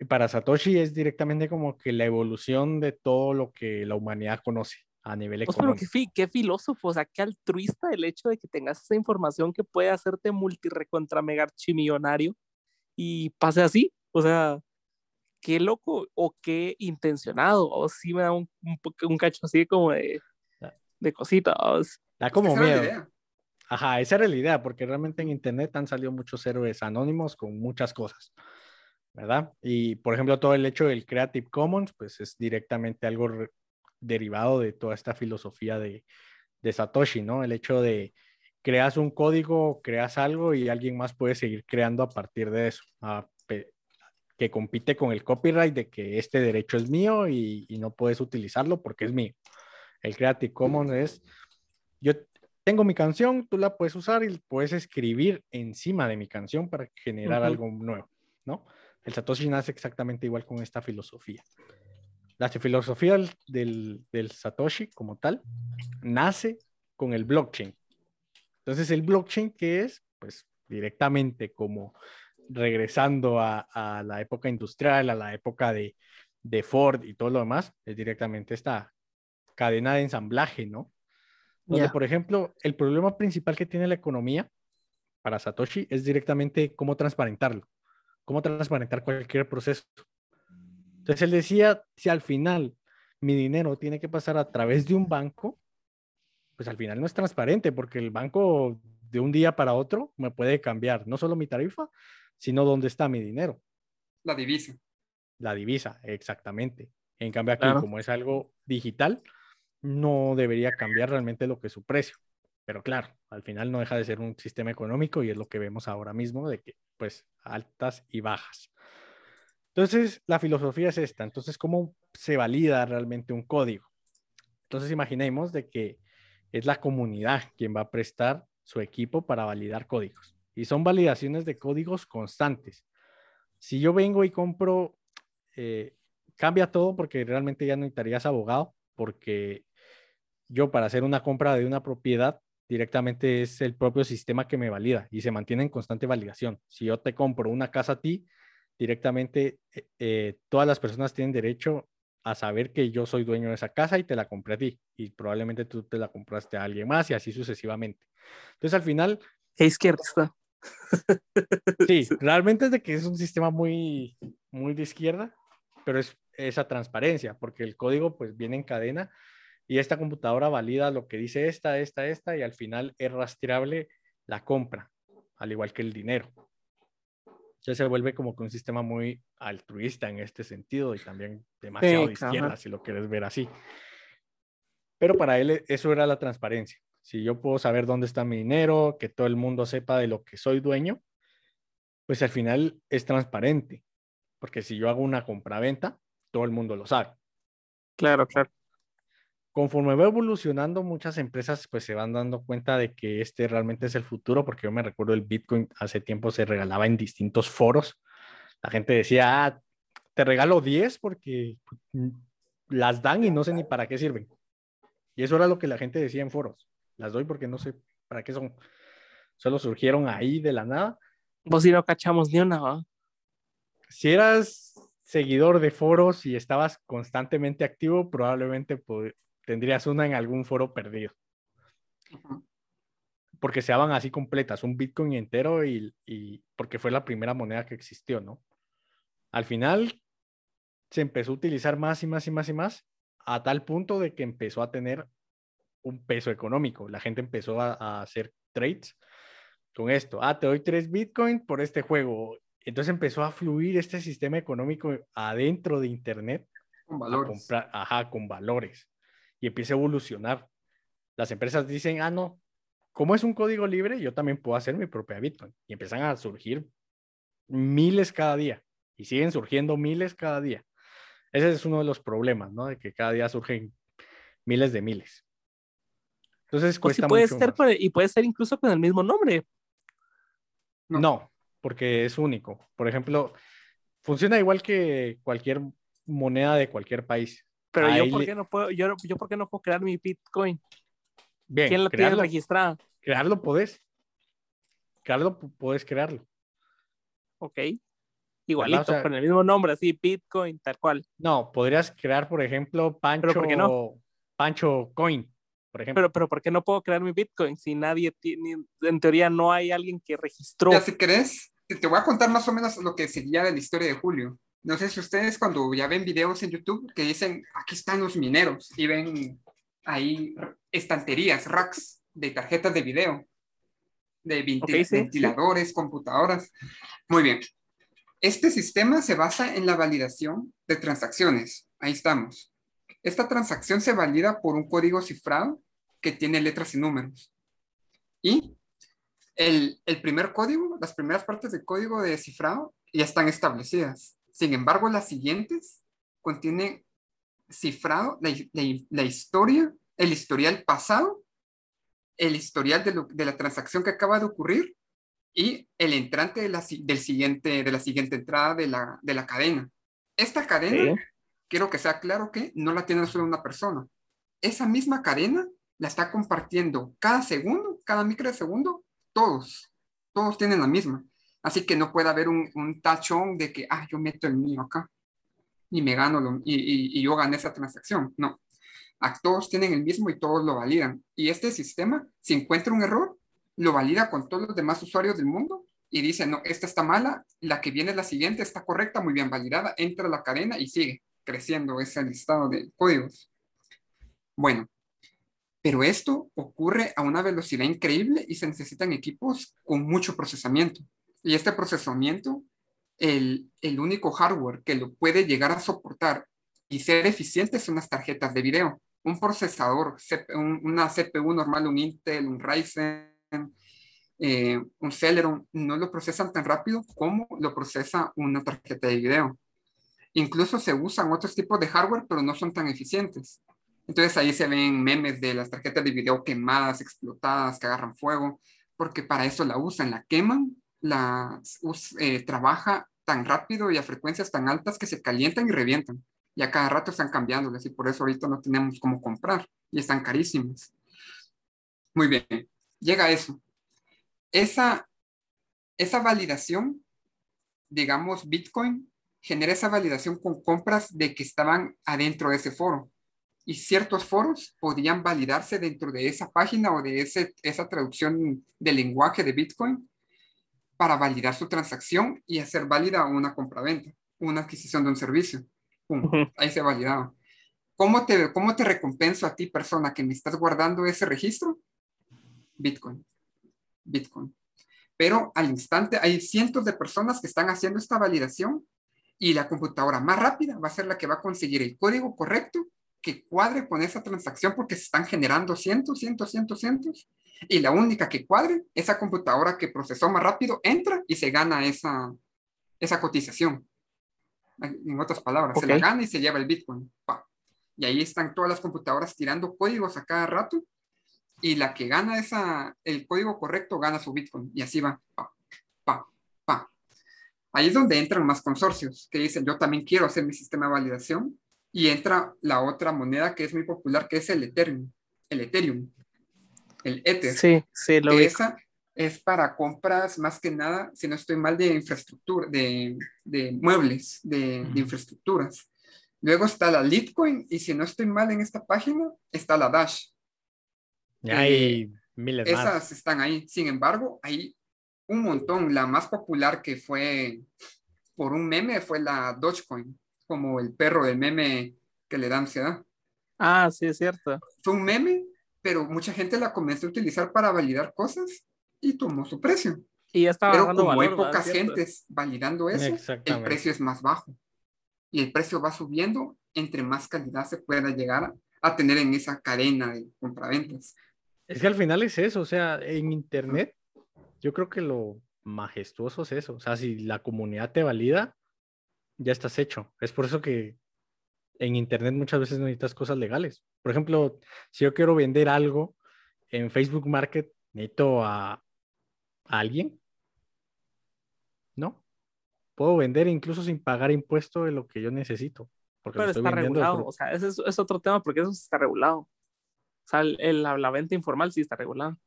D: para Satoshi es directamente como que la evolución de todo lo que la humanidad conoce a nivel
C: Pues, pero
D: económico.
C: qué, qué filósofo, o sea, qué altruista el hecho de que tengas esa información que puede hacerte multirecontra mega archimillonario y pase así. O sea, qué loco o qué intencionado. O sí me da un, un, un cacho así como de, de cositas.
D: Da como
B: Esa era la
D: miedo.
B: idea.
D: Ajá, esa era la idea, porque realmente en Internet han salido muchos héroes anónimos con muchas cosas, ¿verdad? Y, por ejemplo, todo el hecho del Creative Commons, pues es directamente algo derivado de toda esta filosofía de, de Satoshi, ¿no? El hecho de creas un código, creas algo y alguien más puede seguir creando a partir de eso, a que compite con el copyright de que este derecho es mío y, y no puedes utilizarlo porque es mío. El Creative Commons es, yo tengo mi canción, tú la puedes usar y puedes escribir encima de mi canción para generar algo nuevo, ¿no? El Satoshi nace exactamente igual con esta filosofía. La filosofía del, del, del Satoshi como tal nace con el blockchain. Entonces, el blockchain, que es? Pues directamente como regresando a, a la época industrial, a la época de, de Ford y todo lo demás, es directamente esta cadena de ensamblaje, ¿no? Donde, por ejemplo, el problema principal que tiene la economía para Satoshi es directamente cómo transparentarlo, cómo transparentar cualquier proceso. Entonces él decía, si al final mi dinero tiene que pasar a través de un banco, pues al final no es transparente porque el banco de un día para otro me puede cambiar no solo mi tarifa, sino dónde está mi dinero,
B: La divisa.
D: la divisa, exactamente. En cambio aquí,
C: Claro.
D: como es algo digital, no debería cambiar realmente lo que es su precio. Pero claro, al final no deja de ser un sistema económico y es lo que vemos ahora mismo de que pues altas y bajas. Entonces, la filosofía es esta. Entonces, ¿cómo se valida realmente un código? Entonces, imaginemos de que es la comunidad quien va a prestar su equipo para validar códigos. Y son validaciones de códigos constantes. Si yo vengo y compro, eh, cambia todo porque realmente ya no necesitarías abogado, porque yo para hacer una compra de una propiedad directamente es el propio sistema que me valida y se mantiene en constante validación. Si yo te compro una casa a ti, directamente eh, eh, todas las personas tienen derecho a saber que yo soy dueño de esa casa y te la compré a ti y probablemente tú te la compraste a alguien más y así sucesivamente. Entonces al final,
C: Qué izquierdista.
D: sí, realmente es de que es un sistema muy, muy de izquierda, pero es esa transparencia porque el código pues viene en cadena y esta computadora valida lo que dice esta, esta, esta y al final es rastreable la compra, al igual que el dinero. Entonces se vuelve como que un sistema muy altruista en este sentido y también demasiado
C: Sí,
D: de izquierda,
C: ajá.
D: si lo quieres ver así. Pero para él e- eso era la transparencia. Si yo puedo saber dónde está mi dinero, que todo el mundo sepa de lo que soy dueño, pues al final es transparente. Porque si yo hago una compraventa, todo el mundo lo sabe.
C: Claro, claro.
D: Conforme va evolucionando, muchas empresas pues se van dando cuenta de que este realmente es el futuro, porque yo me recuerdo el Bitcoin hace tiempo se regalaba en distintos foros. La gente decía, ah, te regalo 10 porque mm, las dan y no sé ni para qué sirven. Y eso era lo que la gente decía en foros. Las doy porque no sé para qué son. solo surgieron ahí de la nada.
C: Vos sí no cachamos ni una, ¿va?
D: Si eras seguidor de foros y estabas constantemente activo, probablemente tendrías una en algún foro perdido. Porque se daban así completas, un Bitcoin entero y, y porque fue la primera moneda que existió, ¿no? Al final se empezó a utilizar más y más y más y más a tal punto de que empezó a tener un peso económico. La gente empezó a, a hacer trades con esto. Ah, te doy tres Bitcoin por este juego. Entonces empezó a fluir este sistema económico adentro de Internet
B: Con
D: a
B: valores.
D: comprar, ajá, con valores. Y empieza a evolucionar. Las empresas dicen, ah, no, como es un código libre, yo también puedo hacer mi propia Bitcoin. Y empiezan a surgir miles cada día. Y siguen surgiendo miles cada día. Ese es uno de los problemas, ¿no? De que cada día surgen miles de miles. Entonces
C: O
D: cuesta
C: puede
D: mucho
C: ser
D: más.
C: con el- y puede ser incluso con el mismo nombre.
B: No.
D: No, porque es único. Por ejemplo, funciona igual que cualquier moneda de cualquier país.
C: Pero yo por qué no puedo, yo, yo por qué no puedo crear mi Bitcoin.
D: Bien,
C: ¿Quién lo tiene
D: crearlo,
C: registrada?
D: crearlo podés. Crearlo puedes crearlo.
C: Ok. Igualito,
D: O sea-
C: con el mismo nombre, así, Bitcoin, tal cual.
D: No, podrías crear, por ejemplo, Pancho,
C: por qué no?
D: Pancho Coin, por ejemplo.
C: Pero, pero ¿por qué no puedo crear mi Bitcoin si nadie tiene, en teoría no hay alguien que registró?
B: Ya si te, te voy a contar más o menos lo que sería de la historia de Julio. No sé si ustedes cuando ya ven videos en YouTube que dicen, aquí están los mineros y ven ahí estanterías, racks de tarjetas de video, de
C: sí.
B: ventiladores, computadoras. Muy bien. Este sistema se basa en la validación de transacciones. Ahí estamos. Esta transacción se valida por un código cifrado que tiene letras y números. Y el, el primer código, las primeras partes del código de cifrado ya están establecidas. Sin embargo, las siguientes contienen cifrado, la, la- la historia, el historial pasado, el historial de, lo- de la transacción que acaba de ocurrir y el entrante de la, del siguiente, de la siguiente entrada de la, de la cadena. Esta cadena,
C: Sí.
B: quiero que sea claro que no la tiene solo una persona. Esa misma cadena la está compartiendo cada segundo, cada microsegundo, todos. Todos tienen la misma. Así que no puede haber un, tachón de que, ah, yo meto el mío acá y me gano lo- y yo gané esa transacción. No. A todos tienen el mismo y todos lo validan. Y este sistema, si encuentra un error, lo valida con todos los demás usuarios del mundo y dice, no, esta está mala, la que viene la siguiente está correcta, muy bien validada, entra a la cadena y sigue creciendo ese listado de códigos. Bueno, pero esto ocurre a una velocidad increíble y se necesitan equipos con mucho procesamiento. Y este procesamiento, el, el único hardware que lo puede llegar a soportar y ser eficiente son las tarjetas de video. Un procesador, una CPU normal, un Intel, un Ryzen, eh, un Celeron, no lo procesan tan rápido como lo procesa una tarjeta de video. Incluso se usan otros tipos de hardware, pero no son tan eficientes. Entonces ahí se ven memes de las tarjetas de video quemadas, explotadas, que agarran fuego, porque para eso la usan, la queman, la eh, trabaja tan rápido y a frecuencias tan altas que se calientan y revientan. Y a cada rato están cambiándolas y por eso ahorita no tenemos cómo comprar y están carísimas. Muy bien, llega eso. Esa, esa validación, digamos, Bitcoin genera esa validación con compras de que estaban adentro de ese foro y ciertos foros podían validarse dentro de esa página o de ese, esa traducción del lenguaje de Bitcoin para validar su transacción y hacer válida una compraventa, una adquisición de un servicio. Pum, ahí se validaba. ¿Cómo te, ¿Cómo te recompenso a ti, persona, que me estás guardando ese registro? Bitcoin. Bitcoin. Pero al instante hay cientos de personas que están haciendo esta validación y la computadora más rápida va a ser la que va a conseguir el código correcto que cuadre con esa transacción porque se están generando cientos, cientos, cientos, cientos. Y la única que cuadre, esa computadora que procesó más rápido, entra y se gana esa, esa cotización. En otras palabras, se la gana y se lleva el Bitcoin. Pa. Y ahí están todas las computadoras tirando códigos a cada rato. Y la que gana esa, el código correcto gana su Bitcoin. Y así va. Pa, pa, pa. Ahí es donde entran más consorcios que dicen, yo también quiero hacer mi sistema de validación. Y entra la otra moneda que es muy popular, que es el Ethereum. El Ethereum. El Ether
C: Sí, sí, lo
B: que esa es para compras más que nada, si no estoy mal, de infraestructura, de, de muebles, de, de infraestructuras. Luego está la Litecoin y si no estoy mal en esta página, está la Dash.
D: Y hay miles
B: Esas
D: más.
B: están ahí. Sin embargo, hay un montón. La más popular que fue por un meme fue la Dogecoin, como el perro del meme que le da ansiedad.
C: Ah, sí, es cierto.
B: Fue un meme, pero mucha gente la comenzó a utilizar para validar cosas y tomó su precio.
C: Y ya estaba
B: Pero como hay
C: valor, ¿verdad?
B: pocas gentes validando eso, el precio es más bajo. Y el precio va subiendo entre más calidad se pueda llegar a, a tener en esa cadena de compraventas.
D: Es que al final es eso, o sea, en internet, yo creo que lo majestuoso es eso. O sea, si la comunidad te valida, ya estás hecho. Es por eso que en internet muchas veces necesitas cosas legales. Por ejemplo, si yo quiero vender algo en Facebook Market, necesito a, a alguien. ¿No? Puedo vender incluso sin pagar impuesto de lo que yo necesito. Porque
C: Pero
D: estoy
C: está regulado. O sea, ese es, es otro tema porque eso sí está regulado. O sea, el- el- la, la venta informal sí está regulada.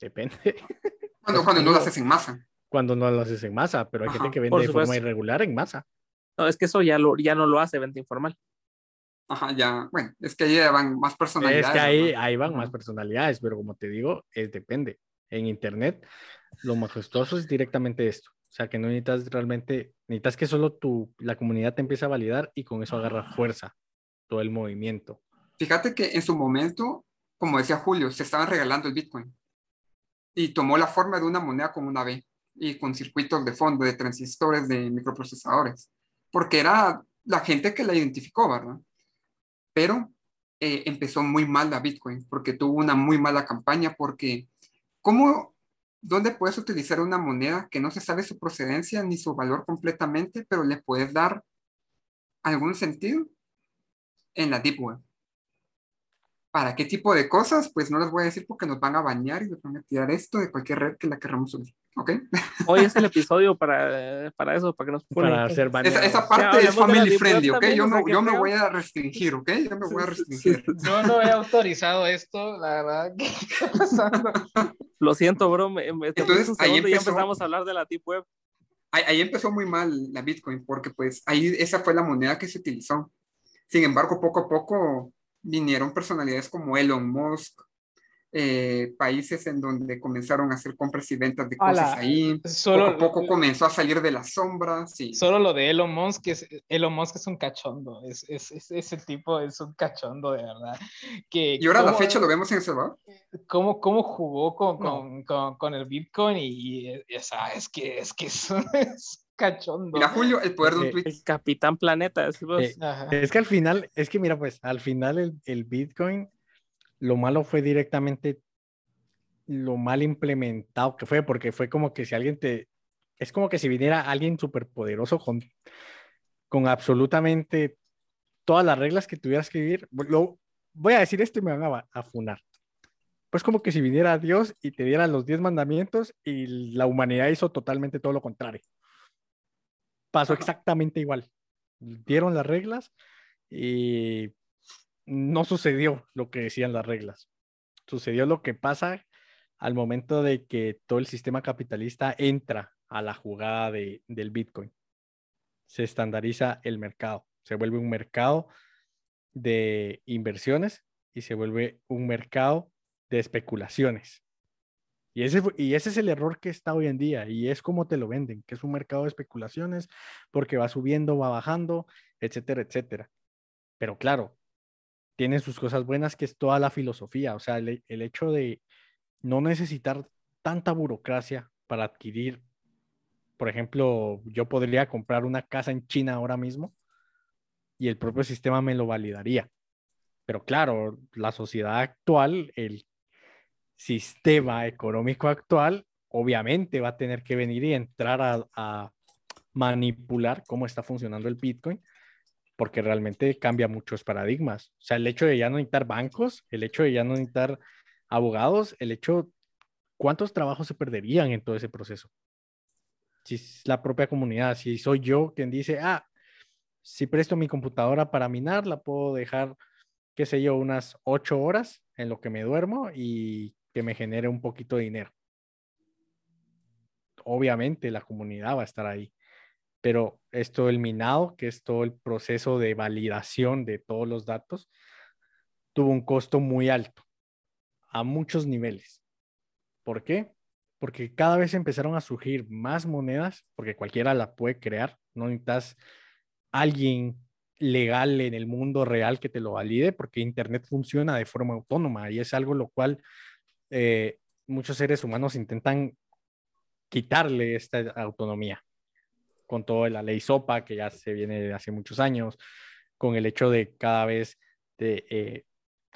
D: Depende.
B: Cuando, cuando no lo haces en masa.
D: Cuando no lo haces en masa, pero hay gente que vende de forma irregular en masa.
C: No, es que eso ya, lo, ya no lo hace venta informal.
B: Ajá, ya. Bueno, es que ahí ya van más personalidades.
D: Es que ahí,
B: ¿verdad?
D: ahí van más personalidades, pero como te digo, es depende. En internet, lo majestuoso es directamente esto. O sea, que no necesitas realmente, necesitas que solo tu, la comunidad te empiece a validar y con eso agarra fuerza todo el movimiento.
B: Fíjate que en su momento, como decía Julio, se estaban regalando el Bitcoin. Y tomó la forma de una moneda con una B y con circuitos de fondo, de transistores, de microprocesadores. Porque era la gente que la identificó, ¿verdad? Pero eh, empezó muy mal la Bitcoin, porque tuvo una muy mala campaña, porque ¿cómo, dónde puedes utilizar una moneda que no se sabe su procedencia ni su valor completamente, pero le puedes dar algún sentido? En la Deep Web. ¿Para qué tipo de cosas? Pues no les voy a decir porque nos van a bañar y nos van a tirar esto de cualquier red que la queramos subir. ¿Ok?
C: Hoy es el episodio para, para eso, para que nos
D: Para hacer
B: Esa, esa parte
C: hablemos
B: es
C: de la
B: family friendly, ¿ok? Yo
C: o sea,
B: me,
C: qué
B: yo me voy a restringir, ¿ok? Yo me voy a restringir.
A: Yo no he autorizado esto, la verdad. ¿Qué está pasando?
C: Lo siento, bro. Me, me
B: Entonces, ahí
C: y ya
B: empezó-
C: empezamos a hablar de la Deep Web.
B: Ahí, ahí empezó muy mal la Bitcoin porque pues ahí esa fue la moneda que se utilizó. Sin embargo, poco a poco vinieron personalidades como Elon Musk, eh, países en donde comenzaron a hacer compras y ventas de cosas
A: Ala,
B: ahí.
A: Solo,
B: poco a poco comenzó a salir de las sombras y
A: solo lo de Elon Musk, que es, Elon Musk es un cachondo. Es, es- es- ese tipo es un cachondo de verdad. Que
B: y ahora a la fecha lo vemos en El Salvador.
A: cómo, cómo jugó con,
D: No.
A: con, con, con el Bitcoin y, y, o sea, es que es que es, un- es cachondo.
B: Mira, Julio, el poder de un
D: Eh,
B: tweet.
C: El Capitán Planeta.
D: Eh. Es que al final, es que mira, pues al final el, el Bitcoin, lo malo fue directamente lo mal implementado que fue, porque fue como que si alguien te, es como que si viniera alguien superpoderoso con, con absolutamente todas las reglas que tuvieras que vivir, lo, voy a decir esto y me van a, a funar. Pues como que si viniera Dios y te diera los 10 mandamientos y la humanidad hizo totalmente todo lo contrario. Pasó exactamente igual. Dieron las reglas y no sucedió lo que decían las reglas. Sucedió lo que pasa al momento de que todo el sistema capitalista entra a la jugada de, del Bitcoin. Se estandariza el mercado, se vuelve un mercado de inversiones y se vuelve un mercado de especulaciones. Y ese, y ese es el error que está hoy en día y es como te lo venden, que es un mercado de especulaciones porque va subiendo, va bajando, etcétera, etcétera. Pero claro, tiene sus cosas buenas que es toda la filosofía, o sea, el, el hecho de no necesitar tanta burocracia para adquirir, por ejemplo, yo podría comprar una casa en China ahora mismo y el propio sistema me lo validaría. Pero claro, la sociedad actual, el sistema económico actual, obviamente va a tener que venir y entrar a, a manipular cómo está funcionando el Bitcoin, porque realmente cambia muchos paradigmas. O sea, el hecho de ya no necesitar bancos, el hecho de ya no necesitar abogados, el hecho, ¿cuántos trabajos se perderían en todo ese proceso? Si es la propia comunidad, si soy yo quien dice, ah, si presto mi computadora para minar, la puedo dejar, qué sé yo, unas ocho horas en lo que me duermo y que me genere un poquito de dinero. Obviamente la comunidad va a estar ahí, pero esto el minado, que es todo el proceso de validación de todos los datos, tuvo un costo muy alto, a muchos niveles. ¿Por qué? Porque cada vez empezaron a surgir más monedas, porque cualquiera la puede crear, no necesitas alguien legal en el mundo real que te lo valide, porque Internet funciona de forma autónoma y es algo lo cual eh, muchos seres humanos intentan quitarle esta autonomía con toda la ley SOPA que ya se viene de hace muchos años, con el hecho de cada vez de eh,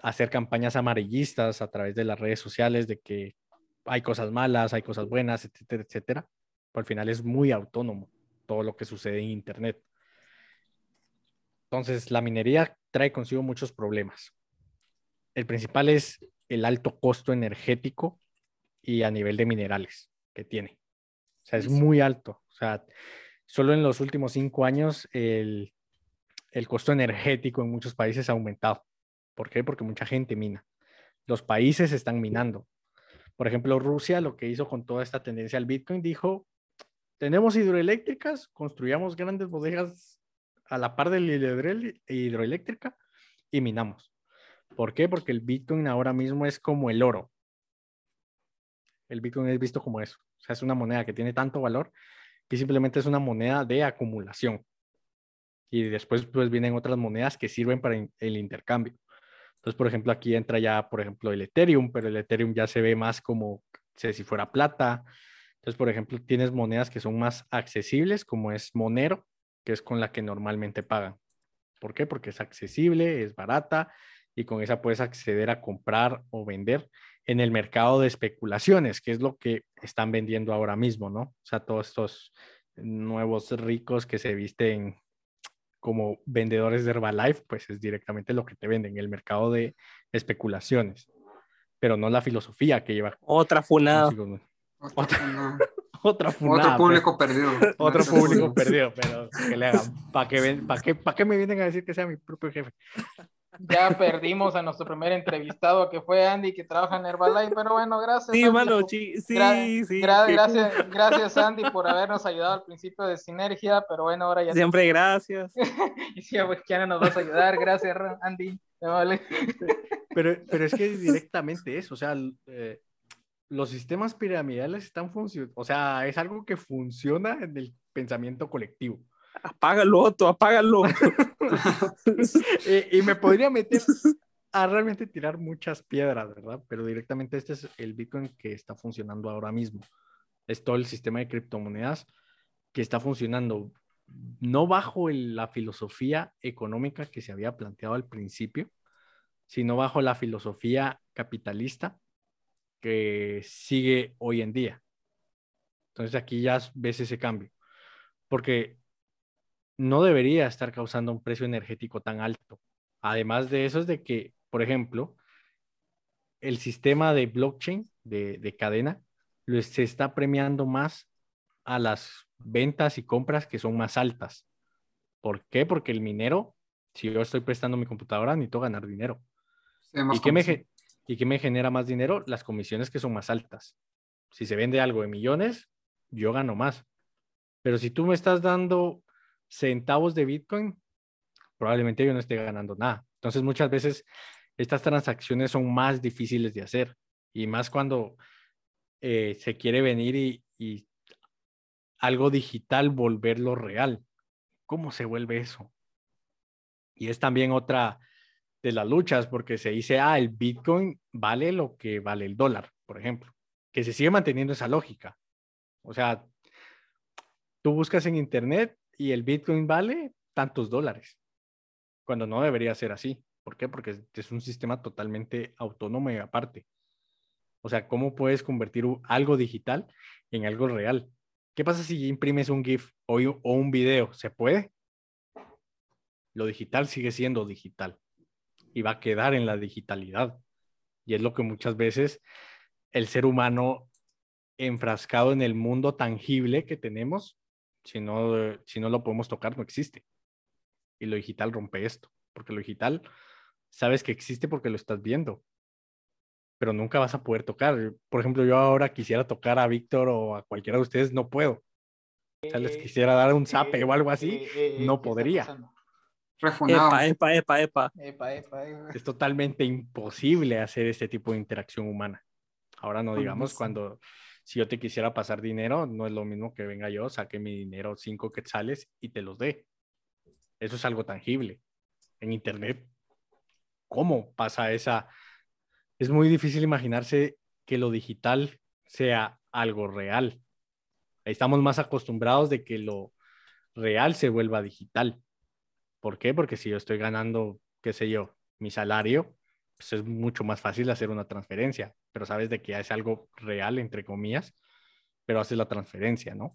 D: hacer campañas amarillistas a través de las redes sociales de que hay cosas malas, hay cosas buenas, etcétera, etcétera. Pero al final es muy autónomo todo lo que sucede en Internet. Entonces, la minería trae consigo muchos problemas. El principal es el alto costo energético y a nivel de minerales que tiene. O sea, es muy alto. O sea, solo en los últimos cinco años el, el costo energético en muchos países ha aumentado. ¿Por qué? Porque mucha gente mina. Los países están minando. Por ejemplo, Rusia lo que hizo con toda esta tendencia al Bitcoin dijo, tenemos hidroeléctricas, construyamos grandes bodegas a la par de la hidroeléctrica y minamos. ¿Por qué? Porque el Bitcoin ahora mismo es como el oro. El Bitcoin es visto como eso. O sea, es una moneda que tiene tanto valor que simplemente es una moneda de acumulación. Y después pues vienen otras monedas que sirven para el intercambio. Entonces, por ejemplo, aquí entra ya, por ejemplo, el Ethereum, pero el Ethereum ya se ve más como si fuera plata. Entonces, por ejemplo, tienes monedas que son más accesibles, como es Monero, que es con la que normalmente pagan. ¿Por qué? Porque es accesible, es barata y con esa puedes acceder a comprar o vender en el mercado de especulaciones, que es lo que están vendiendo ahora mismo, ¿no? O sea, todos estos nuevos ricos que se visten como vendedores de Herbalife, pues es directamente lo que te venden, el mercado de especulaciones, pero no la filosofía que lleva.
C: Otra funada.
B: Otra,
D: Otra
B: Otro
D: pues.
B: público perdido.
D: Otro público perdido, pero que le hagan. ¿Para qué, pa qué, pa qué me vienen a decir que sea mi propio jefe?
A: Ya perdimos a nuestro primer entrevistado que fue Andy que trabaja en Herbalife, pero bueno, gracias.
C: Sí,
A: Andy,
C: mano, sí, sí,
A: gra-
C: sí.
A: gra-
C: que-
A: gracias, gracias Andy por habernos ayudado al principio de Sinergia, pero bueno, ahora ya
C: Siempre gracias.
A: y sí, pues, nos vas a ayudar, gracias Andy. Vale.
D: Pero, pero es que es directamente eso, o sea, eh, los sistemas piramidales están funcionando, o sea, es algo que funciona en el pensamiento colectivo.
C: Apágalo, Otto, apágalo.
D: Eh, y me podría meter a realmente tirar muchas piedras, ¿verdad? Pero directamente este es el Bitcoin que está funcionando ahora mismo. Es todo el sistema de criptomonedas que está funcionando no bajo el- la filosofía económica que se había planteado al principio, sino bajo la filosofía capitalista que sigue hoy en día. Entonces aquí ya ves ese cambio, porque no debería estar causando un precio energético tan alto. Además de eso es de que, por ejemplo, el sistema de blockchain, de, de cadena, lo, se está premiando más a las ventas y compras que son más altas. ¿Por qué? Porque el minero, si yo estoy prestando mi computadora, necesito ganar dinero.
B: Sí,
D: ¿Y qué, me, ¿Y qué me genera más dinero? Las comisiones que son más altas. Si se vende algo de millones, yo gano más. Pero si tú me estás dando centavos de Bitcoin, probablemente yo no esté ganando nada. Entonces muchas veces estas transacciones son más difíciles de hacer y más cuando eh, se quiere venir y, y algo digital volverlo real. ¿Cómo se vuelve eso? Y es también otra de las luchas porque se dice, ah, el Bitcoin vale lo que vale el dólar, por ejemplo, que se sigue manteniendo esa lógica. O sea, tú buscas en Internet y el Bitcoin vale tantos dólares, cuando no debería ser así. ¿Por qué? Porque es- un sistema totalmente autónomo y aparte. O sea, ¿cómo puedes convertir algo digital en algo real? ¿Qué pasa si imprimes un GIF o un video? ¿Se puede? Lo digital sigue siendo digital y va a quedar en la digitalidad. Y es lo que muchas veces el ser humano enfrascado en el mundo tangible que tenemos, si no, eh, si no lo podemos tocar, no existe. Y lo digital rompe esto, porque lo digital sabes que existe porque lo estás viendo. pero nunca vas a poder tocar. Por ejemplo, yo ahora quisiera tocar a Víctor o a cualquiera de ustedes, no puedo. O sea, les
A: Eh,
D: quisiera dar un zape
A: eh,
D: o algo así,
A: eh, eh,
D: no
A: ¿qué está
D: podría.
C: Epa, epa, epa, epa.
A: Epa, epa, epa.
D: Es totalmente imposible hacer este tipo de interacción humana. Ahora no digamos cuando, si yo te quisiera pasar dinero, no es lo mismo que venga yo, saque mi dinero, cinco quetzales y te los dé. Eso es algo tangible. En Internet, ¿cómo pasa esa? Es muy difícil imaginarse que lo digital sea algo real. Estamos más acostumbrados de que lo real se vuelva digital. ¿Por qué? Porque si yo estoy ganando, qué sé yo, mi salario, pues es mucho más fácil hacer una transferencia, pero sabes de que es algo real, entre comillas, pero haces la transferencia, ¿no?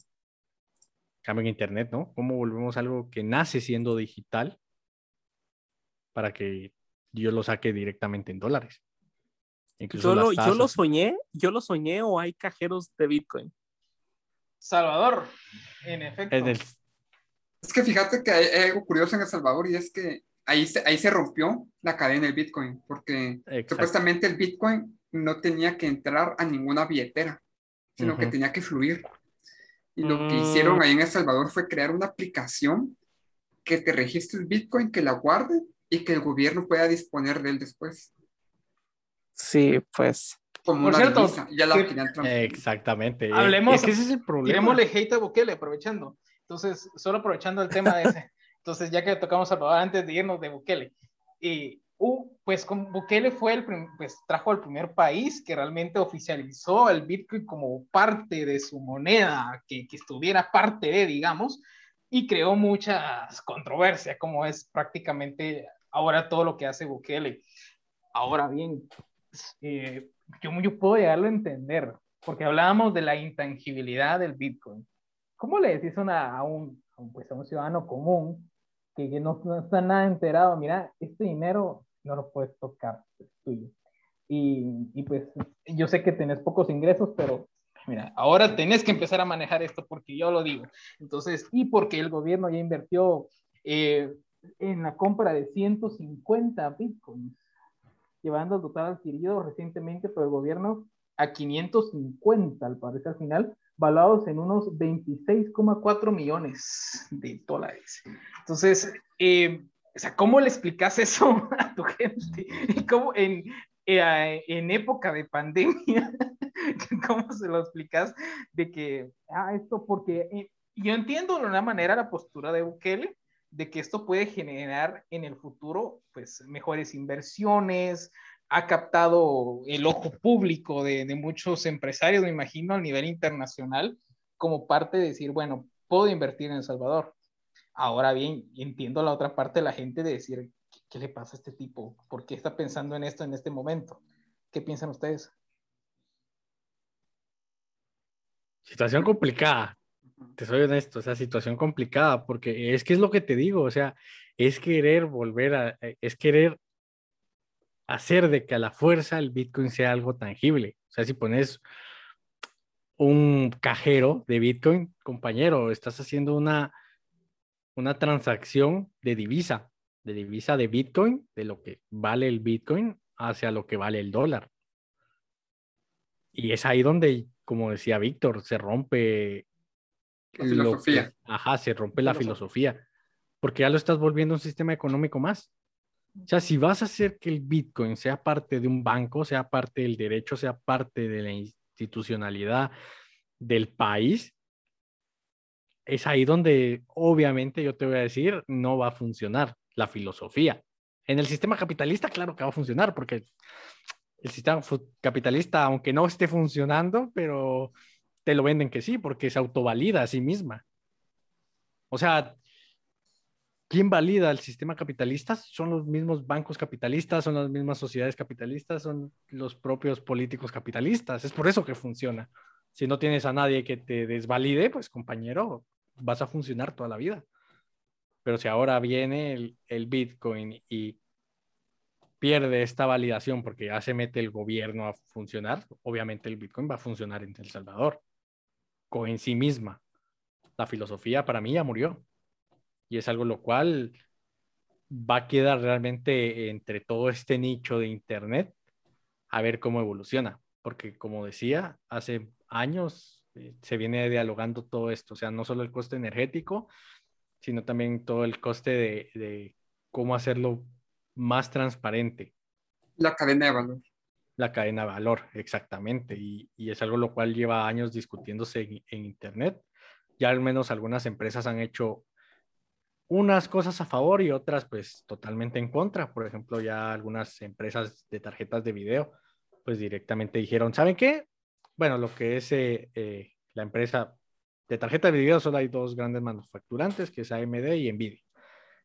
D: Cambio en Internet, ¿no? ¿Cómo volvemos a algo que nace siendo digital para que yo lo saque directamente en dólares? Incluso
C: Yo lo, yo lo soñé, yo lo soñé o hay cajeros de Bitcoin.
A: Salvador, en efecto.
D: En el-
B: Es que fíjate que hay, hay algo curioso en El Salvador y es que ahí se, ahí se rompió la cadena del Bitcoin, porque
D: Exacto.
B: supuestamente el Bitcoin no tenía que entrar a ninguna billetera, sino que tenía que fluir. Y lo que
C: Mm.
B: hicieron ahí en El Salvador fue crear una aplicación que te registre el Bitcoin, que la guarde y que el gobierno pueda disponer de él después,
C: Sí, pues.
B: como
A: Por
B: una
A: cierto,
B: divisa. Ya la
A: que-.
D: Exactamente.
A: Hablemos-
D: Es que ese es el problema.
A: Tirémosle hate a Bukele, aprovechando. Entonces, solo aprovechando el tema de ese. Entonces, ya que tocamos Salvador, antes de irnos de Bukele. Y, uh, pues con Bukele fue el, pues trajo el primer país que realmente oficializó el Bitcoin como parte de su moneda, que, que estuviera parte de, digamos, y creó muchas controversias, como es prácticamente ahora todo lo que hace Bukele. Ahora bien, eh, yo, yo puedo llegarlo a entender, porque hablábamos de la intangibilidad del Bitcoin. ¿Cómo le decís una- a, un, a un, pues, a un ciudadano común que, que no, no está nada enterado? Mira, este dinero no lo puedes tocar, es tuyo. Y, y pues yo sé que tenés pocos ingresos, pero mira, ahora tenés que empezar a manejar esto porque yo lo digo. Entonces, y porque el gobierno ya invirtió eh, en la compra de 150 bitcoins, llevando el total adquirido recientemente por el gobierno a 550, al parecer al final, valuados en unos 26,4 millones de dólares. Entonces, eh, o sea, ¿cómo le explicas eso a tu gente? ¿Y cómo en, eh, en época de pandemia, cómo se lo explicas de que, ah, esto porque eh, yo entiendo de una manera la postura de Bukele, de que esto puede generar en el futuro, pues, mejores inversiones, ha captado el ojo público de, muchos empresarios, me imagino, a nivel internacional, como parte de decir, bueno, puedo invertir en El Salvador. Ahora bien, entiendo la otra parte de la gente de decir, ¿qué, qué le pasa a este tipo? ¿Por qué está pensando en esto en este momento? ¿Qué piensan ustedes?
D: Situación complicada, te soy honesto, o sea, situación complicada, porque es que es lo que te digo, o sea, es querer volver a, es querer hacer de que a la fuerza el Bitcoin sea algo tangible. O sea, si pones un cajero de Bitcoin, compañero, estás haciendo una, una transacción de divisa, de divisa de Bitcoin, de lo que vale el Bitcoin hacia lo que vale el dólar. Y es ahí donde, como decía Víctor, se rompe
B: la filosofía.
D: Que, ajá, se rompe la filosofía, porque ya lo estás volviendo un sistema económico más. O sea, si vas a hacer que el Bitcoin sea parte de un banco, sea parte del derecho, sea parte de la institucionalidad del país, es ahí donde obviamente yo te voy a decir, no va a funcionar la filosofía. En el sistema capitalista, claro que va a funcionar, porque el sistema capitalista, aunque no esté funcionando, pero te lo venden que sí, porque se autovalida a sí misma. O sea, ¿quién valida el sistema capitalista? Son los mismos bancos capitalistas, son las mismas sociedades capitalistas, son los propios políticos capitalistas. Es por eso que funciona. Si no tienes a nadie que te desvalide, pues compañero, vas a funcionar toda la vida. Pero si ahora viene el, Bitcoin y pierde esta validación porque ya se mete el gobierno a funcionar, obviamente el Bitcoin va a funcionar en El Salvador. Con en sí misma. La filosofía para mí ya murió. Y es algo lo cual va a quedar realmente entre todo este nicho de Internet a ver cómo evoluciona, porque como decía, hace años eh, se viene dialogando todo esto, o sea, no solo el coste energético, sino también todo el coste de, de cómo hacerlo más transparente.
B: La cadena de valor.
D: La cadena de valor, exactamente. Y, y es algo lo cual lleva años discutiéndose en, en, Internet. Ya al menos algunas empresas han hecho unas cosas a favor y otras pues totalmente en contra. Por ejemplo, ya algunas empresas de tarjetas de video pues directamente dijeron, ¿saben qué? Bueno, lo que es eh, eh, la empresa de tarjetas de video, solo hay dos grandes manufacturantes, que es AMD y Nvidia.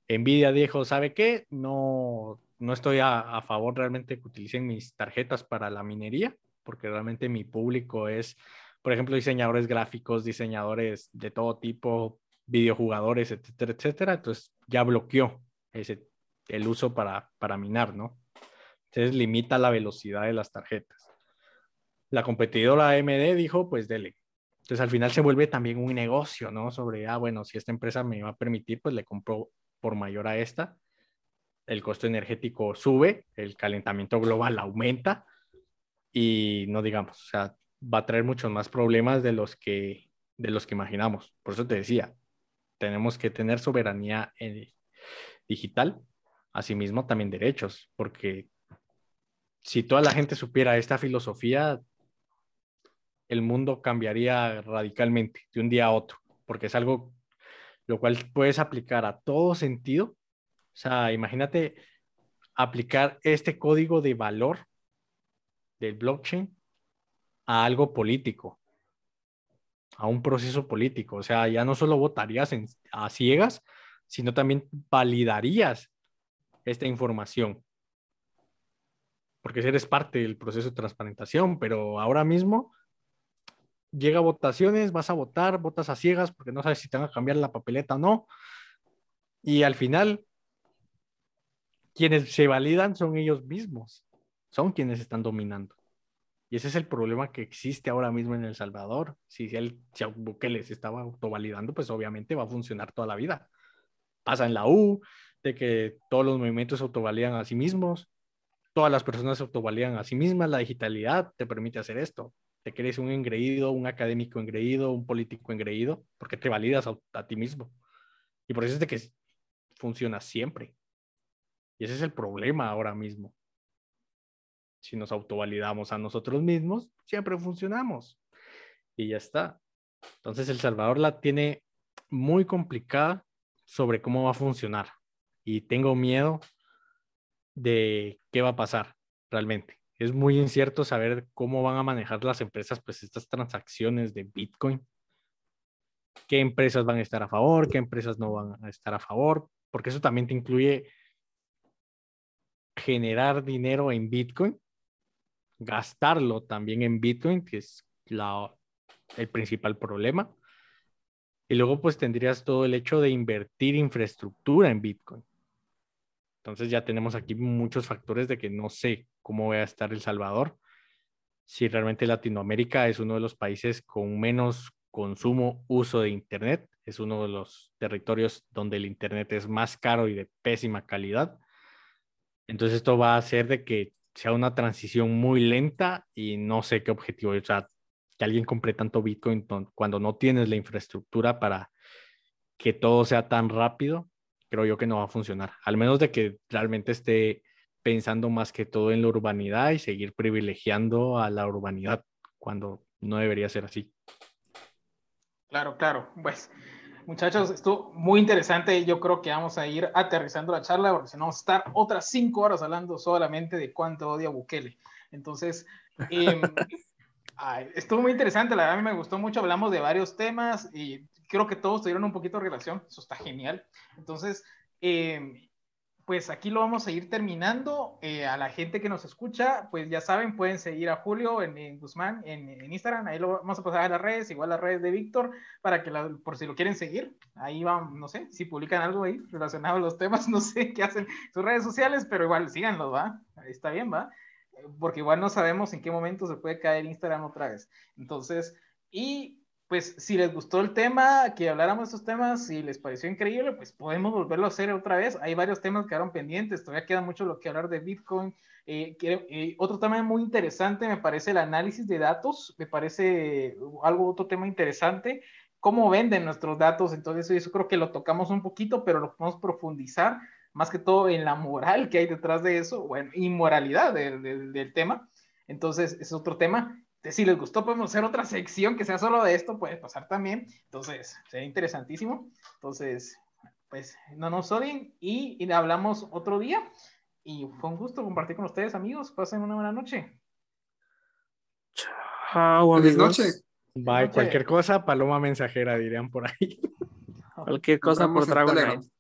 D: Nvidia dijo, ¿sabe qué? No, no estoy a, a, favor realmente que utilicen mis tarjetas para la minería, porque realmente mi público es, por ejemplo, diseñadores gráficos, diseñadores de todo tipo, videojugadores, etcétera, etcétera. Entonces ya bloqueó ese, el uso para, para minar, ¿no? Entonces limita la velocidad de las tarjetas. La competidora AMD dijo, pues dele. Entonces al final se vuelve también un negocio, ¿no? Sobre, ah, bueno, si esta empresa me va a permitir, pues le compro por mayor a esta. El costo energético sube, el calentamiento global aumenta y no digamos, o sea, va a traer muchos más problemas de los que, de los que imaginamos. Por eso te decía, tenemos que tener soberanía en, digital, asimismo también derechos, porque si toda la gente supiera esta filosofía, el mundo cambiaría radicalmente de un día a otro, porque es algo lo cual puedes aplicar a todo sentido. O sea, imagínate aplicar este código de valor del blockchain a algo político, a un proceso político. O sea, ya no solo votarías a ciegas, sino también validarías esta información. Porque eres parte del proceso de transparentación, pero ahora mismo llega a votaciones, vas a votar, votas a ciegas porque no sabes si te van a cambiar la papeleta o no. Y al final, quienes se validan son ellos mismos, son quienes están dominando. Y ese es el problema que existe ahora mismo en El Salvador. Si él, si Bukele se estaba autovalidando, pues obviamente va a funcionar toda la vida. Pasa en la U, de que todos los movimientos se autovalidan a sí mismos, todas las personas se autovalidan a sí mismas, la digitalidad te permite hacer esto te crees un engreído, un académico engreído, un político engreído, porque te validas a, ti mismo. Y por eso es de que funciona siempre. Y ese es el problema ahora mismo. Si nos autovalidamos a nosotros mismos, siempre funcionamos. Y ya está. Entonces El Salvador la tiene muy complicada sobre cómo va a funcionar. Y tengo miedo de qué va a pasar realmente es muy incierto saber cómo van a manejar las empresas pues estas transacciones de Bitcoin. ¿Qué empresas van a estar a favor? ¿Qué empresas no van a estar a favor? Porque eso también te incluye generar dinero en Bitcoin, gastarlo también en Bitcoin, que es la, el principal problema. Y luego pues tendrías todo el hecho de invertir infraestructura en Bitcoin. Entonces ya tenemos aquí muchos factores de que no sé cómo va a estar El Salvador, si realmente Latinoamérica es uno de los países con menos consumo, uso de Internet, es uno de los territorios donde el Internet es más caro y de pésima calidad. Entonces esto va a hacer de que sea una transición muy lenta y no sé qué objetivo, o sea, que alguien compre tanto Bitcoin cuando no tienes la infraestructura para que todo sea tan rápido, creo yo que no va a funcionar, al menos de que realmente esté pensando más que todo en la urbanidad y seguir privilegiando a la urbanidad cuando no debería ser así.
A: Claro, claro. Pues, muchachos, esto muy interesante. Yo creo que vamos a ir aterrizando la charla porque si no vamos a estar otras cinco horas hablando solamente de cuánto odia Bukele. Entonces, eh, estuvo muy interesante. La verdad, a mí me gustó mucho. Hablamos de varios temas y creo que todos tuvieron un poquito de relación, eso está genial. Entonces, eh, pues aquí lo vamos a ir terminando. Eh, a la gente que nos escucha, pues ya saben, pueden seguir a Julio en, Guzmán en, Instagram. Ahí lo vamos a pasar a las redes, igual las redes de Víctor, para que por si lo quieren seguir. Ahí van, no sé, si publican algo ahí relacionado a los temas, no sé qué hacen sus redes sociales, pero igual síganlo, ¿va? Está bien, ¿va? Porque igual no sabemos en qué momento se puede caer Instagram otra vez. Entonces, y pues si les gustó el tema, que habláramos de estos temas, si les pareció increíble, pues podemos volverlo a hacer otra vez. Hay varios temas que quedaron pendientes, todavía queda mucho lo que hablar de Bitcoin. Eh, eh, otro tema muy interesante me parece el análisis de datos, me parece algo, otro tema interesante, cómo venden nuestros datos, entonces eso creo que lo tocamos un poquito, pero lo podemos profundizar más que todo en la moral que hay detrás de eso, bueno, inmoralidad del, del tema. Entonces, es otro tema si les gustó, podemos hacer otra sección que sea solo de esto, puede pasar también. Entonces, sería interesantísimo. Entonces, pues no nos odien y, hablamos otro día. Y fue un gusto compartir con ustedes, amigos. Pasen una buena noche.
C: Chao,
B: buenas noches.
D: Bye, cualquier cosa, paloma mensajera, dirían por ahí.
C: Cualquier cosa por Dragon.